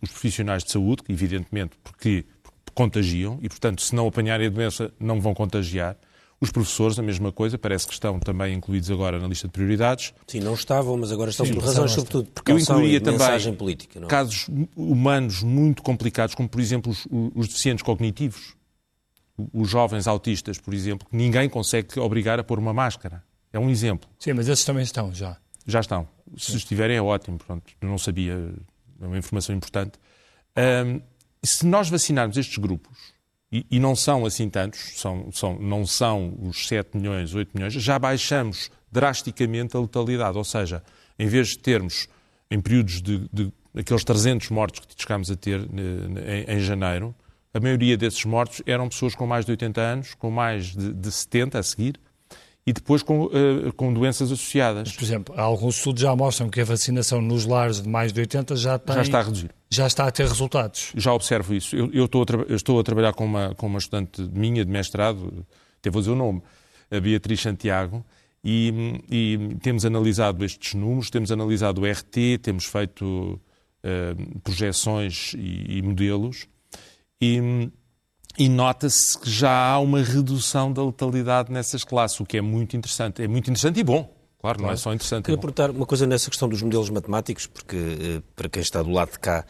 os profissionais de saúde, evidentemente, porque contagiam e, portanto, se não apanharem a doença, não vão contagiar. Os professores, a mesma coisa, parece que estão também incluídos agora na lista de prioridades. Sim, não estavam, mas agora estão Sim, por razões, sobretudo, por Eu incluiria também política. Não? É? casos humanos muito complicados, como, por exemplo, os, os deficientes cognitivos. Os jovens autistas, por exemplo, que ninguém consegue obrigar a pôr uma máscara. É um exemplo. Sim, mas esses também estão já. Já estão. Se Sim. estiverem é ótimo. Pronto, não sabia é uma informação importante. Um, se nós vacinarmos estes grupos, e, e, não são assim tantos, são, são, não são os 7 milhões, 8 milhões, já baixamos drasticamente a letalidade. Ou seja, em vez de termos, em períodos de, de aqueles 300 mortos que chegámos a ter em, em, janeiro, a maioria desses mortos eram pessoas com mais de 80 anos, com mais de, de 70 a seguir, e depois com, uh, com doenças associadas. Mas, por exemplo, alguns estudos já mostram que a vacinação nos lares de mais de 80 já, tem, já está a reduzir. Já está a ter resultados. Já observo isso. Eu, eu, estou, a eu estou, a trabalhar com uma, com uma estudante minha de mestrado, até vou dizer o nome, a Beatriz Santiago, e, e temos analisado estes números, temos analisado o RT, temos feito uh, projeções e, e modelos, e e nota-se que já há uma redução da letalidade nessas classes, o que é muito interessante. É muito interessante e bom. Claro, não é só interessante. Queria é perguntar uma coisa nessa questão dos modelos matemáticos, porque eh, para quem está do lado de cá,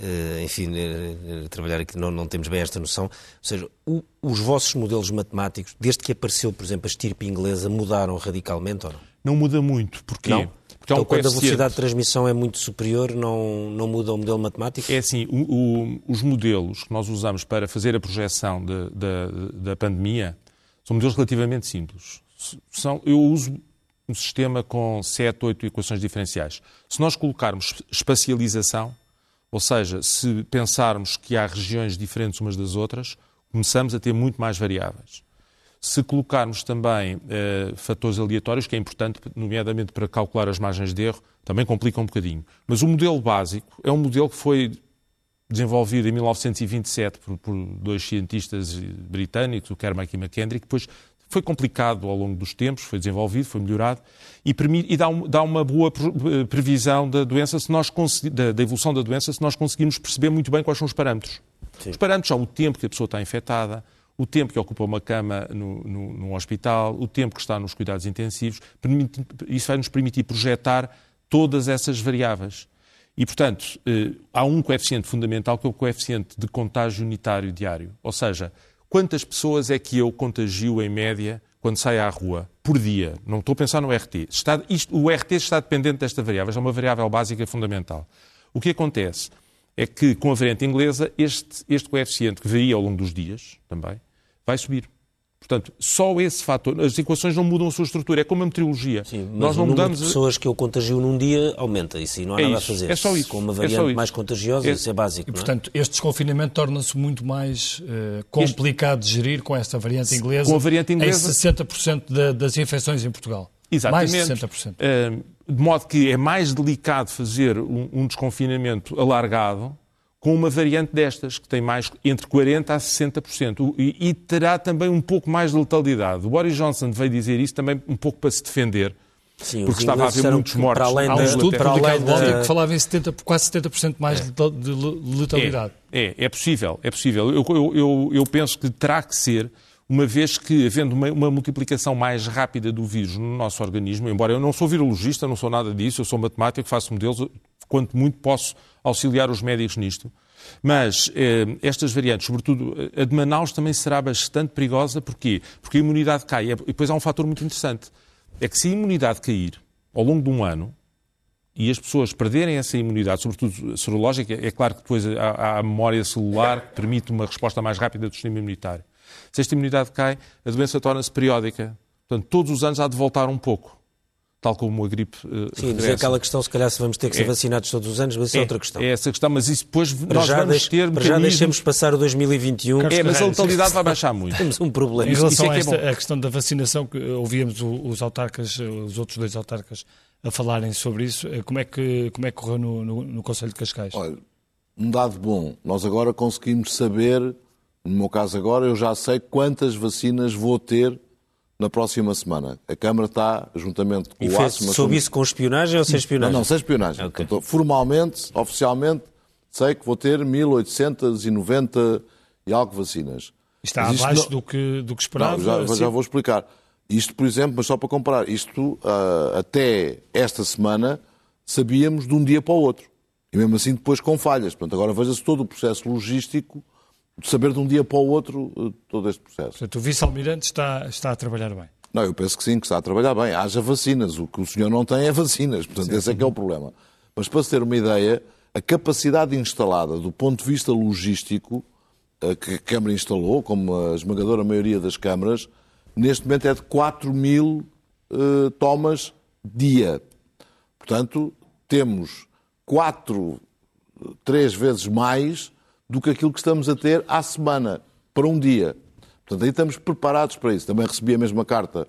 eh, enfim, eh, trabalhar aqui não, não temos bem esta noção. Ou seja, o, os vossos modelos matemáticos, desde que apareceu, por exemplo, a estirpe inglesa, mudaram radicalmente ou não? não muda muito. Porquê? Não? Então, um quando a velocidade de transmissão é muito superior, não, não muda o modelo matemático? É assim, o, o, os modelos que nós usamos para fazer a projeção de, de, da pandemia são modelos relativamente simples. São, eu uso um sistema com 7, 8 equações diferenciais. Se nós colocarmos espacialização, ou seja, se pensarmos que há regiões diferentes umas das outras, começamos a ter muito mais variáveis. Se colocarmos também eh, fatores aleatórios, que é importante, nomeadamente para calcular as margens de erro, também complica um bocadinho. Mas o modelo básico é um modelo que foi desenvolvido em 1927 por, por dois cientistas britânicos, o Kermack e McKendrick, depois foi complicado ao longo dos tempos, foi desenvolvido, foi melhorado e, permite, e dá, um, dá, uma boa previsão da doença, se nós da, da, evolução da doença, se nós conseguirmos perceber muito bem quais são os parâmetros. Sim. Os parâmetros são o tempo que a pessoa está infectada, o tempo que ocupa uma cama no, no, no hospital, o tempo que está nos cuidados intensivos. Permite, isso vai nos permitir projetar todas essas variáveis. E, portanto, eh, há um coeficiente fundamental que é o coeficiente de contágio unitário diário. Ou seja, quantas pessoas é que eu contagio em média quando saio à rua por dia? Não estou a pensar no RT. Está, isto, o RT está dependente desta variável, é uma variável básica fundamental. O que acontece é que, com a variante inglesa, este, este coeficiente, que varia ao longo dos dias também, vai subir. Portanto, só esse fator, as equações não mudam a sua estrutura, é como a meteorologia. Sim, Nós não mudamos. de pessoas que eu contagio num dia aumenta, isso não há é nada isso, a fazer. É só isso. Com uma é variante é mais contagiosa, é, isso é básico. E, portanto, é? este desconfinamento torna-se muito mais uh, complicado este, de gerir com esta variante inglesa. Com a variante inglesa. Em 60% de, das infecções em Portugal. Exatamente. Mais de 60%. Uh, eh, de modo que é mais delicado fazer um, um desconfinamento alargado com uma variante destas, que tem mais entre 40% a 60%, e, e terá também um pouco mais de letalidade. O Boris Johnson veio dizer isso também um pouco para se defender, Sim, porque estava a haver muitos mortos. Para além Há um estudo para além da... que falava em 70, quase 70% mais é. de letalidade. É, é, é, possível, é possível. Eu, eu, eu, eu, penso que terá que ser, uma vez que, havendo uma, uma, multiplicação mais rápida do vírus no nosso organismo, embora eu não sou virologista, não sou nada disso, eu sou matemático, faço modelos, quanto muito posso auxiliar os médicos nisto. Mas eh, estas variantes, sobretudo a de Manaus, também será bastante perigosa. Porquê? Porque a imunidade cai. E depois há um fator muito interessante. É que se a imunidade cair ao longo de um ano, e as pessoas perderem essa imunidade, sobretudo serológica, é claro que depois há a memória celular que permite uma resposta mais rápida do sistema imunitário. Se esta imunidade cai, a doença torna-se periódica. Portanto, todos os anos há de voltar um pouco tal como a gripe uh, Sim, dizer aquela questão, se calhar se vamos ter que ser é, vacinados todos os anos, mas isso é, é, outra questão. É essa questão, mas isso depois para nós vamos deixe, ter... Para já deixemos passar o 2021. É, mas a letalidade vai baixar muito. Temos um problema. Em relação é a, esta, é a questão da vacinação, que ouvíamos os autarcas, os outros dois autarcas, a falarem sobre isso, eh, como é que, como é que correu no, no, no Conselho de Cascais? Olha, um dado bom, nós agora conseguimos saber, no meu caso agora, eu já sei quantas vacinas vou ter na próxima semana. A Câmara está, juntamente com e o fez, ASMA... Soube isso com espionagem ou sem espionagem? Não, não sem espionagem. Okay. Portanto, formalmente, oficialmente, sei que vou ter 1890 e algo vacinas. Está abaixo não... do, que, do que esperava? Não, já, assim... já vou explicar. Isto, por exemplo, mas só para comparar, isto uh, até esta semana sabíamos de um dia para o outro. E mesmo assim depois com falhas. Portanto, agora veja-se todo o processo logístico saber de um dia para o outro eh, todo este processo. Portanto, o vice-almirante está, está a trabalhar bem. Não, eu penso que sim, que está a trabalhar bem. Haja vacinas. O que o senhor não tem é vacinas. Portanto, sim, esse é que é o problema. Mas para se ter uma ideia, a capacidade instalada do ponto de vista logístico eh, que a Câmara instalou, como a esmagadora maioria das câmaras, neste momento é de 4 mil uh, tomas dia. Portanto, temos quatro, três vezes mais do que aquilo que estamos a ter à semana, para um dia. Portanto, aí estamos preparados para isso. Também recebi a mesma carta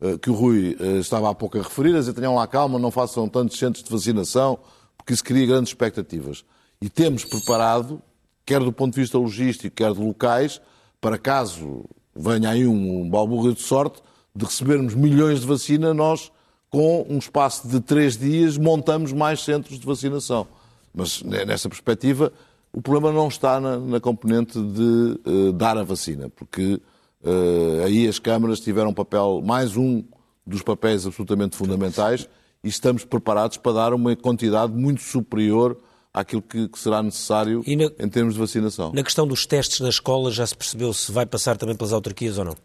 uh, que o Rui uh, estava há pouco a referir, a dizer, tenham lá calma, não façam tantos centros de vacinação, porque isso cria grandes expectativas. E temos preparado, quer do ponto de vista logístico, quer de locais, para caso venha aí um, um de sorte, de recebermos milhões de vacina, nós, com um espaço de três dias, montamos mais centros de vacinação. Mas, nessa perspectiva, o problema não está na, na componente de uh, dar a vacina, porque uh, aí as câmaras tiveram um papel, mais um dos papéis absolutamente fundamentais, e estamos preparados para dar uma quantidade muito superior àquilo que, que será necessário na, em termos de vacinação. Na questão dos testes na escola, já se percebeu se vai passar também pelas autarquias ou não?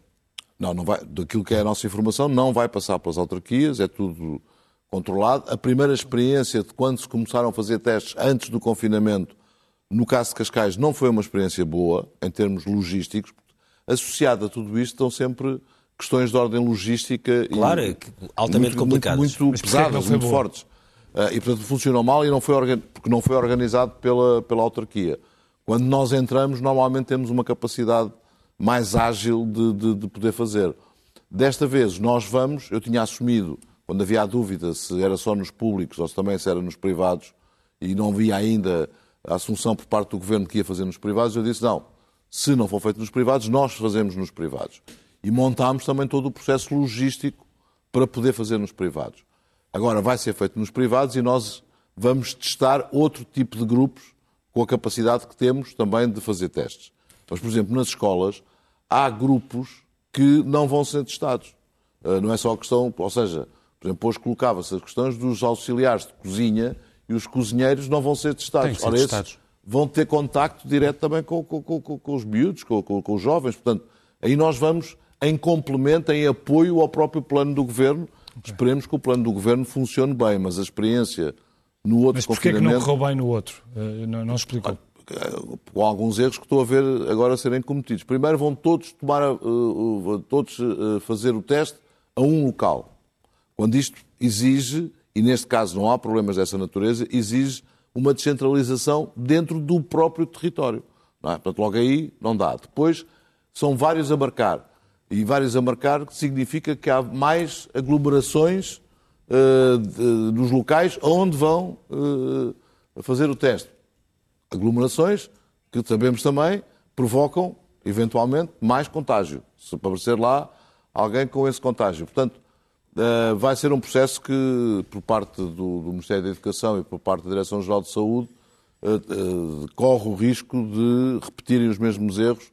Não, não vai. Daquilo que é a nossa informação, não vai passar pelas autarquias, é tudo controlado. A primeira experiência de quando se começaram a fazer testes antes do confinamento, no caso de Cascais, não foi uma experiência boa em termos logísticos. Associado a tudo isto estão sempre questões de ordem logística claro, e altamente muito, complicadas. Muito, muito pesadas, muito boa. fortes. Uh, e, portanto, funcionou mal e não foi porque não foi organizado pela, pela autarquia. Quando nós entramos, normalmente temos uma capacidade mais ágil de, de, de poder fazer. Desta vez, nós vamos, eu tinha assumido, quando havia a dúvida se era só nos públicos ou se também se era nos privados, e não via ainda a assunção por parte do governo que ia fazer nos privados, eu disse: não, se não for feito nos privados, nós fazemos nos privados. E montámos também todo o processo logístico para poder fazer nos privados. Agora vai ser feito nos privados e nós vamos testar outro tipo de grupos com a capacidade que temos também de fazer testes. Mas, por exemplo, nas escolas há grupos que não vão ser testados. Ah, não é só a questão, ou seja, por exemplo, hoje colocava-se as questões dos auxiliares de cozinha e os cozinheiros não vão ser testados. Ser Ora, testados. vão ter contacto direto também com, com, com, com os miúdos, com, os jovens. Portanto, aí nós vamos em complemento, em apoio ao próprio plano do governo. Okay. Esperemos que o plano do governo funcione bem, mas a experiência no outro mas confinamento... Porquê que não correu bem no outro? Uh, não, não explicou. Com alguns erros que estou a ver agora serem cometidos. Primeiro vão todos tomar, uh, todos fazer o teste a um local. Quando isto exige, e neste caso não há problemas dessa natureza, exige uma descentralização dentro do próprio território. Não é? Portanto, logo aí não dá. Depois, são vários a marcar. E vários a marcar significa que há mais aglomerações uh, de, nos locais onde vão uh, fazer o teste. Aglomerações que sabemos também provocam, eventualmente, mais contágio. Se aparecer lá alguém com esse contágio. Portanto, uh, vai ser um processo que, por parte do, do, Ministério da Educação e por parte da Direção-Geral de Saúde, corre o risco de repetirem os mesmos erros,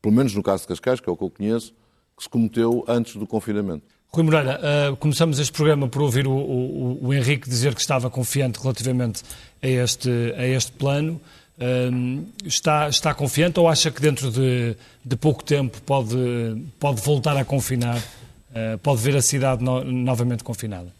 pelo menos no caso de Cascais, que é o que eu conheço, que se cometeu antes do confinamento. Rui Moreira, uh, começamos este programa por ouvir o, o, o, Henrique dizer que estava confiante relativamente a este, a este plano. Uh, está, está confiante ou acha que dentro de, de pouco tempo pode, pode voltar a confinar, uh, pode ver a cidade no, novamente confinada?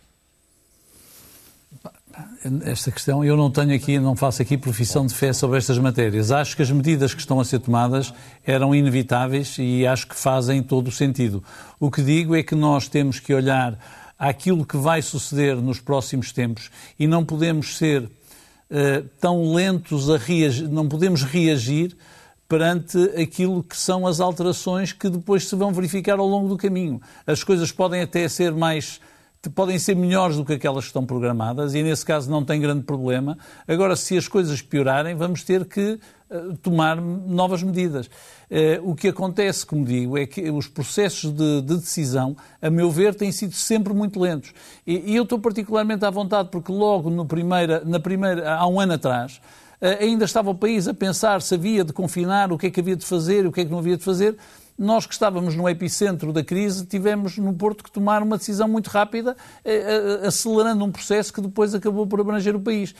esta questão, eu não tenho aqui, não faço aqui profissão de fé sobre estas matérias. Acho que as medidas que estão a ser tomadas eram inevitáveis e acho que fazem todo o sentido. O que digo é que nós temos que olhar aquilo que vai suceder nos próximos tempos e não podemos ser uh, tão lentos a reagir, não podemos reagir perante aquilo que são as alterações que depois se vão verificar ao longo do caminho. As coisas podem até ser mais podem ser melhores do que aquelas que estão programadas e, nesse caso, não tem grande problema. Agora, se as coisas piorarem, vamos ter que uh, tomar novas medidas. Uh, o que acontece, como digo, é que os processos de, de decisão, a meu ver, têm sido sempre muito lentos. E, e, eu estou particularmente à vontade porque logo no primeira, na primeira, há um ano atrás, ainda estava o país a pensar se havia de confinar, o que é que havia de fazer, o que é que não havia de fazer nós que estávamos no epicentro da crise tivemos no Porto que tomar uma decisão muito rápida, eh, eh, acelerando um processo que depois acabou por abranger o país.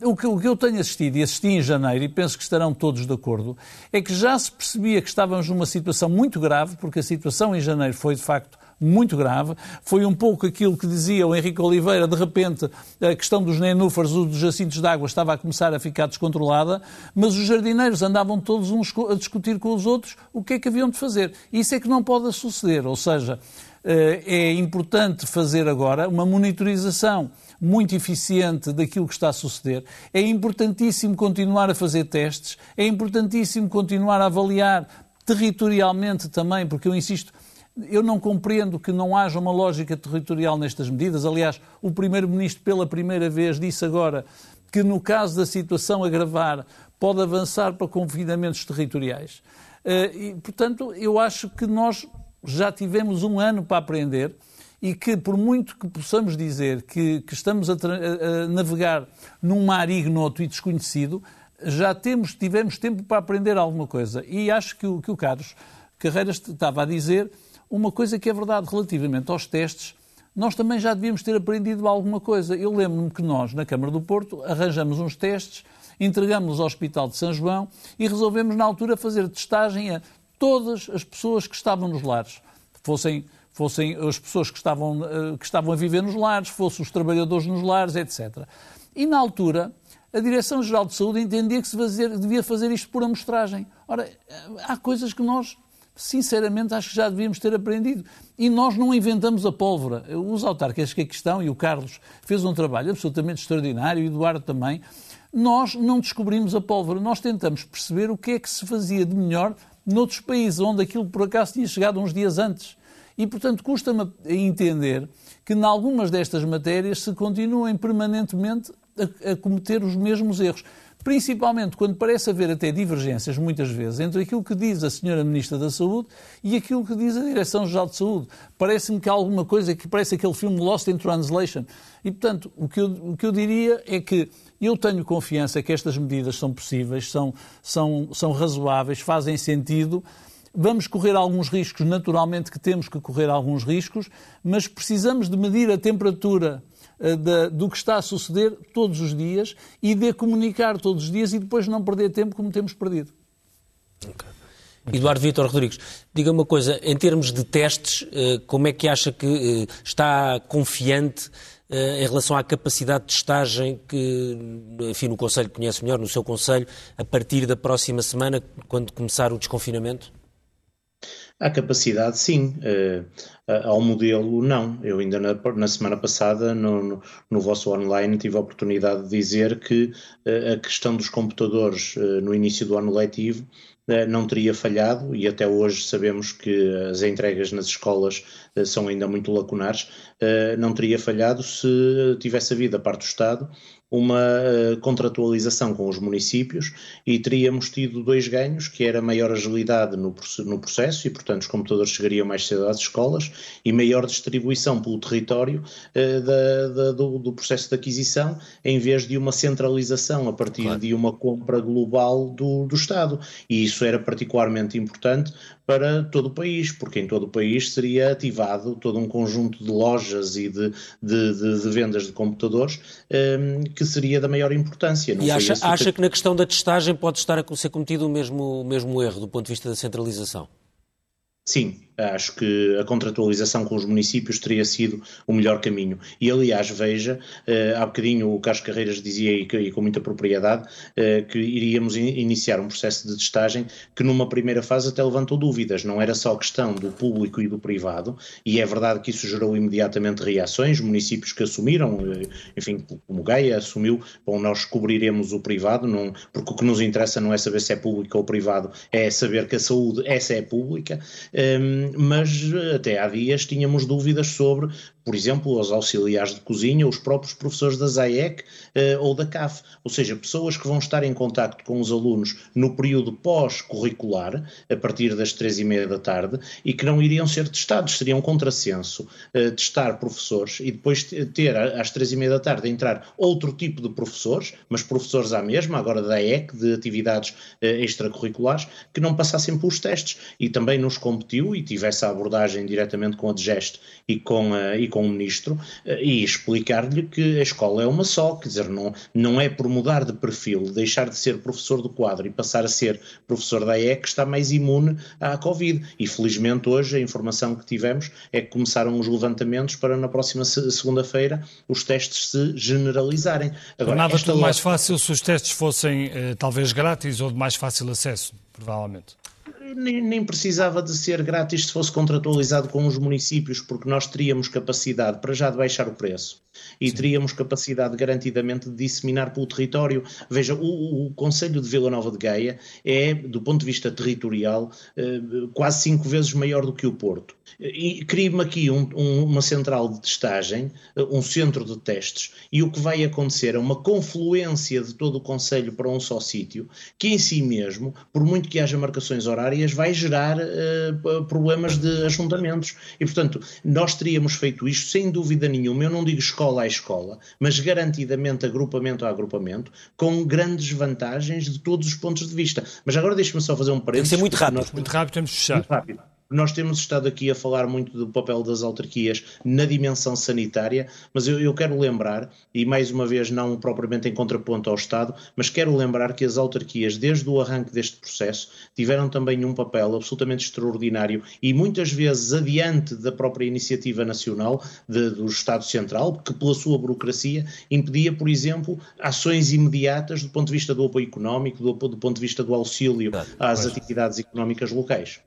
O que, eu tenho assistido, e assisti em janeiro, e penso que estarão todos de acordo, é que já se percebia que estávamos numa situação muito grave, porque a situação em janeiro foi, de facto, muito grave. Foi um pouco aquilo que dizia o Henrique Oliveira, de repente a questão dos nenúfares, dos jacintos de água estava a começar a ficar descontrolada, mas os jardineiros andavam todos uns a discutir com os outros o que é que haviam de fazer. Isso é que não pode suceder, ou seja, eh, é importante fazer agora uma monitorização muito eficiente daquilo que está a suceder. É importantíssimo continuar a fazer testes, é importantíssimo continuar a avaliar territorialmente também, porque eu insisto, eu não compreendo que não haja uma lógica territorial nestas medidas. Aliás, o Primeiro-Ministro, pela primeira vez, disse agora que, no caso da situação agravar, pode avançar para confinamentos territoriais. Eh, e, portanto, eu acho que nós já tivemos um ano para aprender e que, por muito que possamos dizer que, que estamos a, a, navegar num mar ignoto e desconhecido, já temos, tivemos tempo para aprender alguma coisa. E acho que o, que o Carlos Carreiras estava a dizer uma coisa que é verdade relativamente aos testes, nós também já devíamos ter aprendido alguma coisa. Eu lembro-me que nós, na Câmara do Porto, arranjamos uns testes, entregamos-los ao Hospital de São João e resolvemos, na altura, fazer testagem a todas as pessoas que estavam nos lares. fossem, fossem as pessoas que estavam, uh, que estavam a viver nos lares, fossem os trabalhadores nos lares, etc. E na altura, a Direção-Geral de Saúde entendia que se fazer, devia fazer isto por amostragem. Ora, há coisas que nós, sinceramente, acho que já devíamos ter aprendido. E nós não inventamos a pólvora. Os autarcas que aqui estão, e o Carlos fez um trabalho absolutamente extraordinário, e o Eduardo também, nós não descobrimos a pólvora, nós tentamos perceber o que é que se fazia de melhor noutros países, onde aquilo por acaso tinha chegado uns dias antes. E, portanto, custa-me entender que, em algumas destas matérias, se continuem permanentemente a, a cometer os mesmos erros. Principalmente quando parece haver até divergências, muitas vezes, entre aquilo que diz a Senhora Ministra da Saúde e aquilo que diz a Direção-Geral de Saúde. Parece-me que há alguma coisa que parece aquele filme Lost in Translation. E, portanto, o que eu, o que eu diria é que eu tenho confiança que estas medidas são possíveis, são, são, são razoáveis, fazem sentido. Vamos correr alguns riscos, naturalmente que temos que correr alguns riscos, mas precisamos de medir a temperatura uh, do que está a suceder todos os dias e de comunicar todos os dias e depois não perder tempo como temos perdido. Okay. Eduardo Vitor Rodrigues, diga uma coisa, em termos de testes, eh, como é que acha que eh, está confiante em relação à capacidade de testagem que, enfim, no Conselho conhece melhor, no seu Conselho, a partir da próxima semana, quando começar o desconfinamento? Há capacidade, sim. Uh, ao modelo, não. Eu ainda na, na semana passada, no, no, no, vosso online, tive a oportunidade de dizer que uh, a questão dos computadores uh, no início do ano letivo não teria falhado e até hoje sabemos que as entregas nas escolas são ainda muito lacunares, não teria falhado se tivesse havido a parte do Estado uma uh, contratualização com os municípios e teríamos tido dois ganhos, que era maior agilidade no, no processo e, portanto, os computadores chegariam mais cedo às escolas e maior distribuição pelo território uh, da, da, do, do, processo de aquisição, em vez de uma centralização a partir claro. de uma compra global do, do Estado. E isso era particularmente importante para todo o país, porque em todo o país seria ativado todo um conjunto de lojas e de, de, de, de vendas de computadores ehm, que seria da maior importância. E acha, acha que... que na questão da testagem pode estar a ser cometido o mesmo, o mesmo erro do ponto de vista da centralização? Sim, Acho que a contratualização com os municípios teria sido o melhor caminho. E, aliás, veja, uh, há bocadinho o Carlos Carreiras dizia, e, com muita propriedade, uh, que iríamos in, iniciar um processo de testagem que, numa primeira fase, até levantou dúvidas. Não era só questão do público e do privado, e é verdade que isso gerou imediatamente reações. Municípios que assumiram, uh, enfim, como Gaia assumiu, bom, nós cobriremos o privado, não, porque o que nos interessa não é saber se é público ou privado, é saber que a saúde, essa é pública. Um, mas até há dias tínhamos dúvidas sobre por exemplo, os auxiliares de cozinha, os próprios professores da ZAEC uh, ou da CAF, ou seja, pessoas que vão estar em contacto com os alunos no período pós-curricular, a partir das três e meia da tarde, e que não iriam ser testados, seria um contrassenso uh, testar professores e depois ter às três e meia da tarde entrar outro tipo de professores, mas professores à mesma, agora da EC, de atividades extracurriculares, que não passassem pelos testes. E também nos competiu e tivesse a abordagem diretamente com a DGEST e com a, e com o ministro eh, e explicar-lhe que a escola é uma só, quer dizer, não, não é por mudar de perfil, deixar de ser professor do quadro e passar a ser professor da EE que está mais imune à Covid. E felizmente hoje a informação que tivemos é que começaram os levantamentos para na próxima segunda-feira os testes se generalizarem. Agora, Nada tudo mais fácil se os testes fossem eh, talvez grátis ou de mais fácil acesso, provavelmente nem, nem, precisava de ser grátis se fosse contratualizado com os municípios, porque nós teríamos capacidade para já de baixar o preço e Sim. teríamos capacidade garantidamente de disseminar pelo território. Veja, o, o Conselho de Vila Nova de Gaia é, do ponto de vista territorial, eh, quase cinco vezes maior do que o Porto. E cria-me aqui um, um, uma central de testagem, um centro de testes, e o que vai acontecer é uma confluência de todo o Conselho para um só sítio, que em si mesmo, por muito que haja marcações horárias, vai gerar uh, problemas de ajuntamentos. E, portanto, nós teríamos feito isto sem dúvida nenhuma. Eu não digo escola a escola, mas garantidamente agrupamento a agrupamento, com grandes vantagens de todos os pontos de vista. Mas agora deixe-me só fazer um parênteses. Tem que ser muito rápido. Nós... Muito rápido, temos de fechar. Muito rápido. Nós temos estado aqui a falar muito do papel das autarquias na dimensão sanitária, mas eu, eu, quero lembrar, e mais uma vez não propriamente em contraponto ao Estado, mas quero lembrar que as autarquias, desde o arranque deste processo, tiveram também um papel absolutamente extraordinário e muitas vezes adiante da própria iniciativa nacional de, do Estado Central, que pela sua burocracia impedia, por exemplo, ações imediatas do ponto de vista do apoio económico, do, do ponto de vista do auxílio às atividades económicas locais.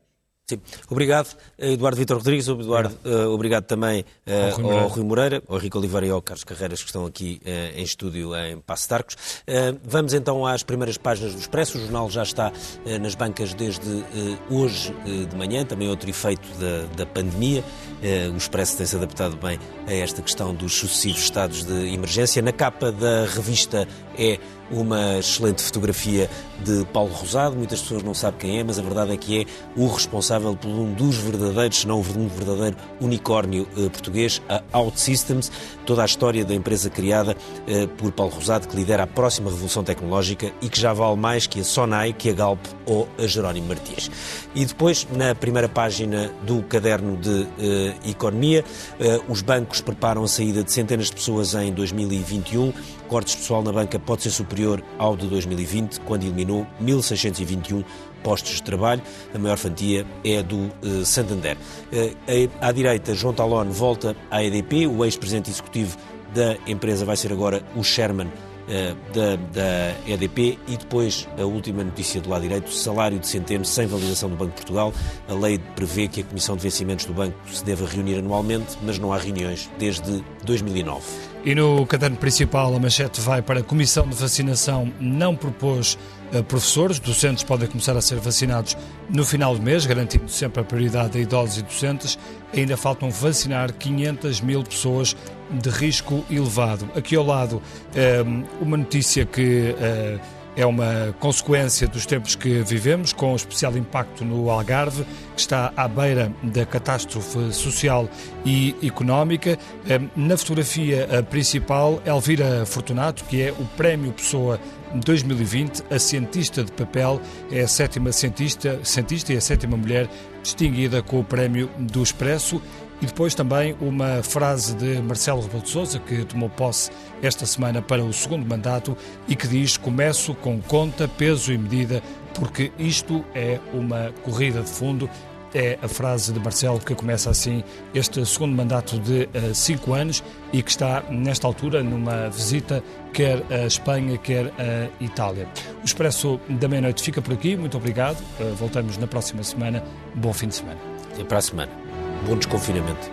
Sim. Obrigado, Eduardo Vitor Rodrigues, Eduardo, uh, obrigado também uh, ao, Rui ao, Rui Moreira, ao Henrique Oliveira e ao Carlos Carreiras, que estão aqui uh, em estúdio em Passo de Arcos. vamos então às primeiras páginas do Expresso. O jornal já está nas bancas desde hoje de manhã, também outro efeito da, da pandemia. o Expresso tem-se adaptado bem a esta questão dos sucessivos estados de emergência. Na capa da revista é uma excelente fotografia de Paulo Rosado. Muitas pessoas não sabem quem é, mas a verdade é que é o responsável por um dos verdadeiros, se não um verdadeiro unicórnio eh, português, a OutSystems. Toda a história da empresa criada eh, por Paulo Rosado, que lidera a próxima revolução tecnológica e que já vale mais que a Sonai, que a Galp ou a Jerónimo Martins. E depois, na primeira página do caderno de eh, Economia, eh, os bancos preparam a saída de centenas de pessoas em 2021 cortes pessoal na banca pode ser superior ao de 2020, quando eliminou 1.621 postos de trabalho. A maior fatia é do uh, Santander. Uh, à direita, João Talon volta à EDP. O ex-presidente executivo da empresa vai ser agora o Sherman da, da, EDP e depois a última notícia do lado direito, salário de centeno sem validação do Banco de Portugal. A lei prevê que a Comissão de Vencimentos do Banco se deva reunir anualmente, mas não há reuniões desde 2009. E no caderno principal, a manchete vai para a Comissão de Vacinação não propôs professores, docentes podem começar a ser vacinados no final do mês, garantindo sempre a prioridade a idosos e docentes. Ainda faltam vacinar 500 mil pessoas de risco elevado. Aqui ao lado, eh, uma notícia que uh, é uma consequência dos tempos que vivemos, com especial impacto no Algarve, que está à beira da catástrofe social e económica. Ehm, na fotografia principal, Elvira Fortunato, que é o Prémio Pessoa 2020, a cientista de papel, é a sétima cientista, cientista e a sétima mulher distinguida com o Prémio do Expresso e depois também uma frase de Marcelo Rebelo de Sousa, que tomou posse esta semana para o segundo mandato e que diz: Começo com conta, peso e medida, porque isto é uma corrida de fundo. É a frase de Marcelo que começa assim este segundo mandato de uh, cinco anos e que está, nesta altura, numa visita quer à Espanha, quer à Itália. O Expresso da Meia-Noite fica por aqui. Muito obrigado. Uh, voltamos na próxima semana. Bom fim de semana. Até para a semana. Bom desconfinamento.